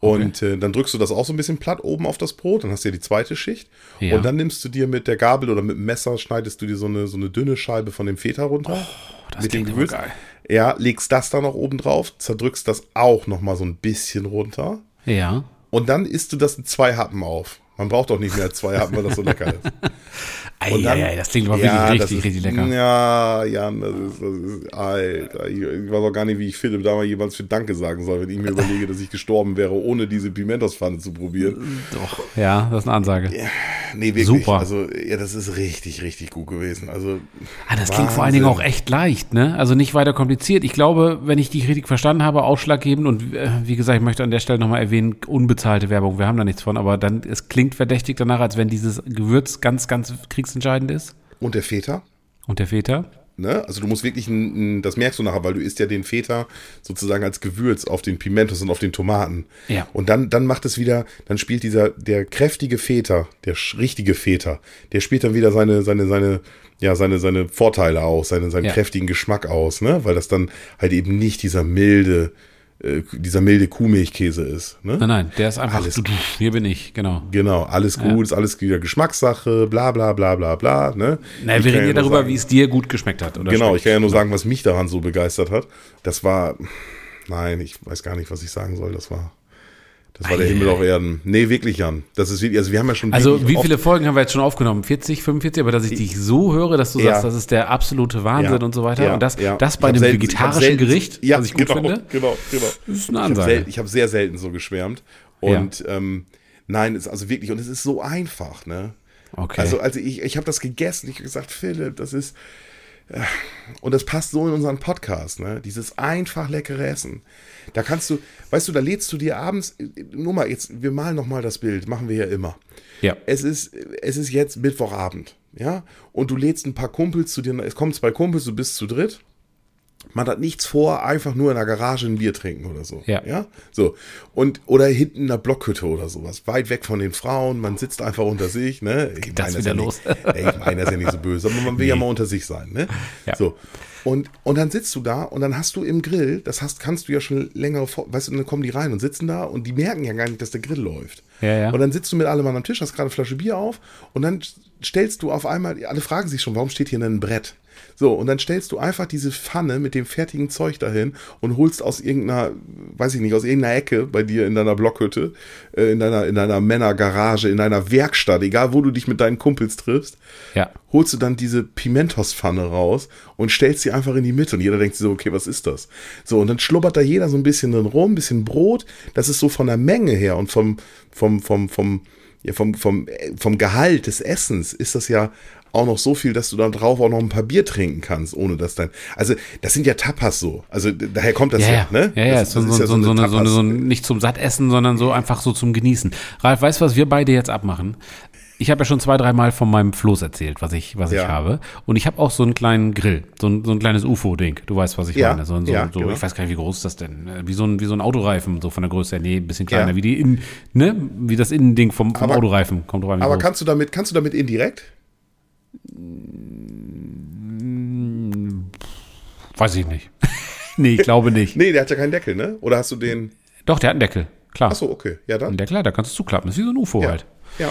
Und äh, dann drückst du das auch so ein bisschen platt oben auf das Brot, dann hast du ja die zweite Schicht.
Ja.
Und dann nimmst du dir mit der Gabel oder mit dem Messer, schneidest du dir so eine, so eine dünne Scheibe von dem Feta runter.
Oh, das
mit dem Gewürz.
geil.
Ja, legst das dann noch oben drauf, zerdrückst das auch noch mal so ein bisschen runter.
Ja.
Und dann isst du das in zwei Happen auf. Man braucht auch nicht mehr zwei Happen, weil das so lecker ist. Und dann-
Eieiei, das klingt aber
Ja,
wirklich richtig,
ist,
richtig lecker.
Ja, Jan, das ist, das ist, Alter, ich, ich weiß auch gar nicht, wie ich Philipp damals jemals für Danke sagen soll, wenn ich mir überlege, dass ich gestorben wäre, ohne diese Pimentos-Pfanne zu probieren.
Doch, ja, das ist eine Ansage.
Nee, wirklich.
Super.
Also, ja, das ist richtig, richtig gut gewesen. Also,
Ah, das klingt vor allen Dingen auch echt leicht, ne? Also nicht weiter kompliziert. Ich glaube, wenn ich dich richtig verstanden habe, ausschlaggebend und äh, wie gesagt, ich möchte an der Stelle nochmal erwähnen, unbezahlte Werbung, wir haben da nichts von, aber dann, es klingt verdächtig danach, als wenn dieses Gewürz ganz, ganz kriegsentscheidend ist.
Und der Feta?
Und der Feta?
Ne? Also du musst wirklich, ein, ein, das merkst du nachher, weil du isst ja den Feta sozusagen als Gewürz auf den Pimentos und auf den Tomaten.
Ja.
Und dann, dann macht es wieder, dann spielt dieser, der kräftige Feta, der richtige Feta, der spielt dann wieder seine, seine, seine, ja, seine, seine Vorteile aus, seine, seinen
Ja.
kräftigen Geschmack aus, ne? Weil das dann halt eben nicht dieser milde, äh, dieser milde Kuhmilchkäse ist, ne?
Nein, nein, der ist einfach,
Alles
hier bin ich, genau.
Genau, alles gut, ist alles wieder Geschmackssache, bla bla bla bla bla, ne?
Na,
Ich
wir reden ja darüber,
sagen-
wie es dir gut geschmeckt hat. Oder
Genau,
schmeckt.
ich kann ja nur sagen, was mich daran so begeistert hat. Das war, nein, ich weiß gar nicht, was ich sagen soll. Das war, das war der Himmel auf Erden. Nee, wirklich, Jan. Das ist wirklich, also wir haben ja schon.
Also wie viele Folgen haben wir jetzt schon aufgenommen? 40, 45? Aber dass ich dich so höre, dass du
Ja.
sagst, das ist der absolute Wahnsinn
Ja,
und so weiter.
ja,
und das, das bei einem
selten-
vegetarischen
selten-
Gericht,
ja,
was ich gut
genau,
finde.
Genau, genau.
Das ist eine
Ich habe
Ansage.
ich hab sehr selten so geschwärmt. Und ähm, nein, es ist also wirklich, und es ist so einfach, ne?
Okay.
Also, also ich, ich habe das gegessen. Ich habe gesagt, Philipp, das ist. Und das passt so in unseren Podcast, ne? Dieses einfach leckere Essen. Da kannst du, weißt du, da lädst du dir abends, nur mal jetzt, wir malen noch mal das Bild, machen wir ja immer.
ja.
Es ist, es ist jetzt Mittwochabend, ja? Und du lädst ein paar Kumpels zu dir, es kommen zwei Kumpels, du bist zu dritt. Man hat nichts vor, einfach nur in der Garage ein Bier trinken oder so.
Ja.
ja? So. Und, oder hinten in einer Blockhütte oder sowas. Weit weg von den Frauen, man sitzt einfach unter sich, ne? Ich
das
meine
wieder
ja
los?
Nicht, ey, ich meine das ist ja nicht so böse, aber man will ja mal unter sich sein, ne?
Ja.
So. Und, und dann sitzt du da und dann hast du im Grill, das hast, kannst du ja schon länger, vor, weißt du, dann kommen die rein und sitzen da und die merken ja gar nicht, dass der Grill läuft.
Ja, ja.
Und dann sitzt du mit allem am Tisch, hast gerade eine Flasche Bier auf und dann stellst du auf einmal, alle fragen sich schon, warum steht hier denn ein Brett? So, und dann stellst du einfach diese Pfanne mit dem fertigen Zeug dahin und holst aus irgendeiner, weiß ich nicht, aus irgendeiner Ecke bei dir in deiner Blockhütte, äh, in deiner, in deiner Männergarage, in deiner Werkstatt, egal wo du dich mit deinen Kumpels triffst,
Ja.
holst du dann diese Pimentos-Pfanne raus und stellst sie einfach in die Mitte und jeder denkt sich so, okay, was ist das? So, und dann schlubbert da jeder so ein bisschen drin rum, ein bisschen Brot, das ist so von der Menge her und vom, vom, vom, vom, ja, vom, vom, äh, vom Gehalt des Essens ist das ja auch noch so viel, dass du dann drauf auch noch ein paar Bier trinken kannst, ohne dass dein, also das sind ja Tapas so, also daher kommt das
Ja,
ja,
ja,
ne?
ja, ja,
das,
so, so, so, so, eine, so, eine, so ein, nicht zum Sattessen, sondern so einfach so zum Genießen. Ralf, weißt du, was wir beide jetzt abmachen? Ich habe ja schon zwei, dreimal von meinem Floß erzählt, was ich, was ich
Ja.
habe. Und ich habe auch so einen kleinen Grill, so ein, so ein kleines UFO-Ding. Du weißt, was ich
Ja,
meine. So, so,
ja,
so,
genau.
Ich weiß gar nicht, wie groß ist das denn? Wie so ein, wie so ein Autoreifen, so von der Größe her. Nee, ein bisschen kleiner,
Ja.
wie die Innen, ne? Wie das Innending vom, vom
Aber-
Autoreifen. Kommt wie
Aber
groß.
kannst du damit, kannst du damit indirekt?
Weiß ich nicht. nee, ich glaube nicht.
Nee, der hat ja keinen Deckel, ne? Oder hast du den,
Doch, der hat einen Deckel. Klar.
achso, okay, ja dann.
Ein Deckel, da kannst du zuklappen. Das ist wie so ein UFO
Ja.
halt.
Ja.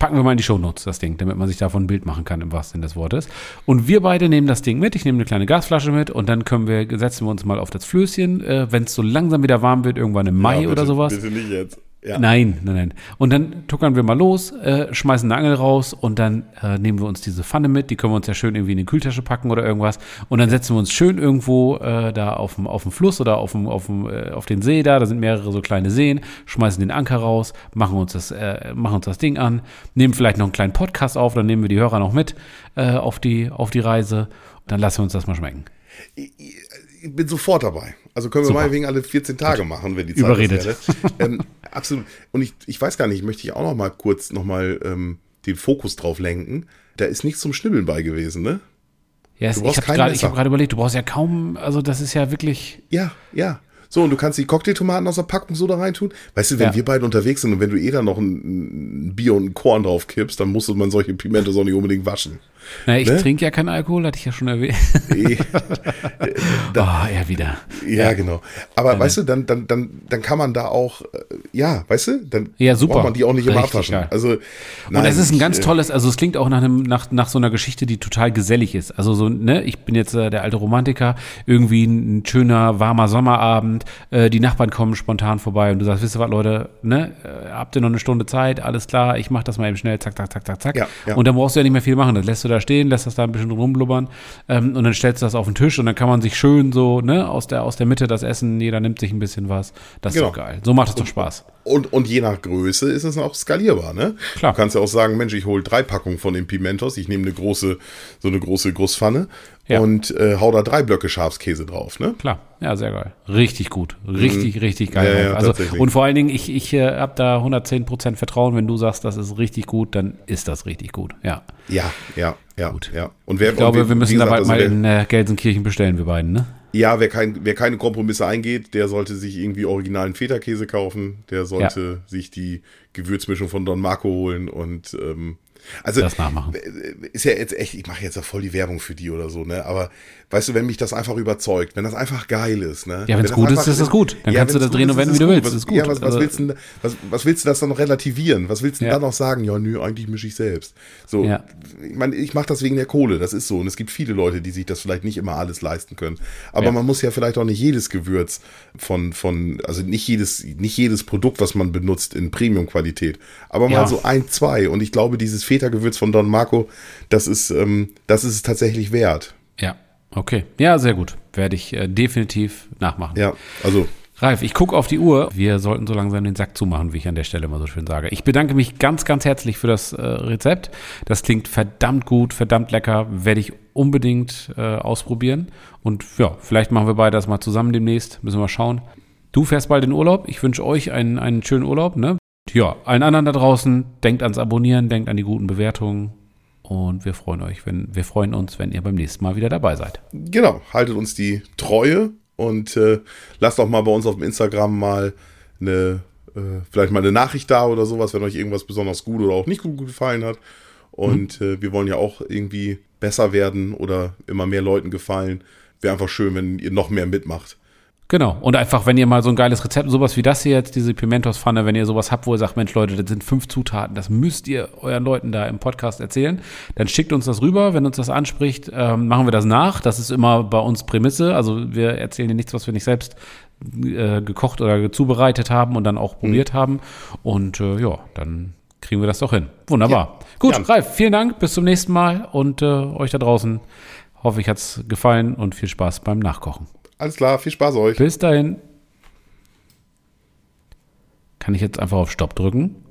Packen wir mal in die Shownotes das Ding, damit man sich davon ein Bild machen kann, im wahrsten Sinne des Wortes. Und wir beide nehmen das Ding mit. Ich nehme eine kleine Gasflasche mit und dann können wir, setzen wir uns mal auf das Flößchen, äh, wenn es so langsam wieder warm wird, irgendwann im Mai
Ja,
oder
bitte,
sowas.
Bitte nicht jetzt. Ja.
Nein, nein, nein. Und dann tuckern wir mal los, äh, schmeißen eine Angel raus und dann äh, nehmen wir uns diese Pfanne mit. Die können wir uns ja schön irgendwie in die Kühltasche packen oder irgendwas. Und dann setzen wir uns schön irgendwo äh, da auf dem, auf dem Fluss oder auf, dem, auf, dem, äh, auf den See da. Da sind mehrere so kleine Seen. Schmeißen den Anker raus, machen uns das, äh, machen uns das Ding an, nehmen vielleicht noch einen kleinen Podcast auf. Dann nehmen wir die Hörer noch mit äh, auf, die, auf die Reise. Und dann lassen wir uns das mal schmecken.
Ich bin sofort dabei. Also können wir
Super.
mal wegen alle 14 Tage machen, wenn die Zeit
Überredet.
wäre. ähm, absolut. Und ich, ich weiß gar nicht, möchte ich auch noch mal kurz noch mal ähm, den Fokus drauf lenken. Da ist nichts zum Schnibbeln bei gewesen, ne?
Ja,
Du
ich habe gerade hab gerade überlegt, du brauchst ja kaum, also das ist ja wirklich,
Ja, ja. So, und du kannst die Cocktailtomaten aus der Packung so da reintun. Weißt du, wenn
Ja.
wir beide unterwegs sind und wenn du eh da noch ein, ein Bier und ein Korn drauf kippst, dann muss man solche Pimentos auch nicht unbedingt waschen.
Na, ich
Ne?
trinke ja keinen Alkohol, hatte ich ja schon erwähnt.
Eh,
Oh, er wieder.
ja, genau. Aber weißt du, dann, dann, dann, dann kann man da auch, äh, ja, weißt du, dann
Ja, super.
braucht man die auch nicht immer
Richtig
abwaschen.
geil.
Also,
Und es ist ein ganz
äh,
tolles, also es klingt auch nach einem, nach, nach so einer Geschichte, die total gesellig ist. Also so, ne, ich bin jetzt äh, der alte Romantiker, irgendwie ein schöner, warmer Sommerabend, Abend, äh, die Nachbarn kommen spontan vorbei und du sagst, wisst ihr was, Leute, ne, äh, habt ihr noch eine Stunde Zeit, alles klar, ich mach das mal eben schnell, zack, zack, zack, zack, zack.
Ja, ja.
Und dann brauchst du ja nicht mehr viel machen. Das lässt du da stehen, lässt das da ein bisschen rumblubbern ähm, und dann stellst du das auf den Tisch und dann kann man sich schön so, ne, aus der, aus der Mitte das Essen, jeder nimmt sich ein bisschen was. Das ist
Genau.
doch geil. So macht es doch Spaß.
Und, und je nach Größe ist es auch skalierbar, ne?
Klar.
Du kannst ja auch sagen, Mensch, ich hole drei Packungen von den Pimentos, ich nehme eine große, so eine große Großpfanne
Ja.
und äh, hau da drei Blöcke Schafskäse drauf, ne?
Klar, ja, sehr geil. Richtig gut. Richtig, richtig geil.
Mhm. Ja, ja,
also, und vor allen Dingen, ich, ich äh, habe da 110% Vertrauen, wenn du sagst, das ist richtig gut, dann ist das richtig gut. Ja.
Ja, ja, ja,
Gut.
ja. Und wer,
Ich glaube,
wie-
wir müssen da bald
also
mal
wer,
in äh, Gelsenkirchen bestellen, wir beiden, ne?
Ja, wer, kein, wer keine Kompromisse eingeht, der sollte sich irgendwie originalen Feta-Käse kaufen. Der sollte sich die Gewürzmischung von Don Marco holen und ähm, also
Das nachmachen.
ist ja jetzt echt, ich mache jetzt ja voll die Werbung für die oder so, ne? Aber weißt du, wenn mich das einfach überzeugt, wenn das einfach geil ist, ne?
Ja, wenn's
Wenn
gut
das
ist, ist es gut. Dann kannst du das drehen
gut
und wenden, wie du
es
willst.
Was,
ist gut.
Ja, was, was,
Also-
willst du, was, was willst du das dann noch relativieren? Was willst du
Ja.
dann noch sagen? Ja, nö, eigentlich mische ich selbst. So,
Ja.
ich meine, ich mache das wegen der Kohle, das ist so. Und es gibt viele Leute, die sich das vielleicht nicht immer alles leisten können. Aber
Ja.
man muss ja vielleicht auch nicht jedes Gewürz von, von, also nicht jedes, nicht jedes Produkt, was man benutzt, in Premium-Qualität. Aber mal
Ja.
so ein, zwei. Und ich glaube, dieses Feta-Gewürz von Don Marco, das ist, ähm, das ist es tatsächlich wert.
Ja. Okay. Ja, sehr gut. Werde ich äh, definitiv nachmachen.
Ja, also
Ralf, ich gucke auf die Uhr. Wir sollten so langsam den Sack zumachen, wie ich an der Stelle immer so schön sage. Ich bedanke mich ganz, ganz herzlich für das äh, Rezept. Das klingt verdammt gut, verdammt lecker. Werde ich unbedingt äh, ausprobieren. Und ja, vielleicht machen wir beide das mal zusammen demnächst. Müssen wir schauen. Du fährst bald in Urlaub. Ich wünsche euch einen, einen schönen Urlaub. Ne? Ja, allen anderen da draußen, denkt ans Abonnieren, denkt an die guten Bewertungen. Und wir freuen euch, wenn wir freuen uns, wenn ihr beim nächsten Mal wieder dabei seid.
genau, haltet uns die Treue und äh, lasst auch mal bei uns auf dem Instagram mal eine, äh, vielleicht mal eine Nachricht da oder sowas, wenn euch irgendwas besonders gut oder auch nicht gut gefallen hat. Und äh, wir wollen ja auch irgendwie besser werden oder immer mehr Leuten gefallen. Wäre einfach schön, wenn ihr noch mehr mitmacht.
Genau. Und einfach, wenn ihr mal so ein geiles Rezept, sowas wie das hier jetzt, diese Pimentos-Pfanne, wenn ihr sowas habt, wo ihr sagt, Mensch, Leute, das sind fünf Zutaten, das müsst ihr euren Leuten da im Podcast erzählen, dann schickt uns das rüber. Wenn uns das anspricht, ähm, machen wir das nach. Das ist immer bei uns Prämisse. Also wir erzählen dir nichts, was wir nicht selbst äh, gekocht oder zubereitet haben und dann auch probiert haben. Und äh, ja, dann kriegen wir das doch hin. Wunderbar. Gut,
Jan.
Ralf, vielen Dank. Bis zum nächsten Mal und äh, euch da draußen. Hoffe, ich hat's gefallen und viel Spaß beim Nachkochen.
Alles klar, viel Spaß euch.
Bis dahin. Kann ich jetzt einfach auf Stopp drücken?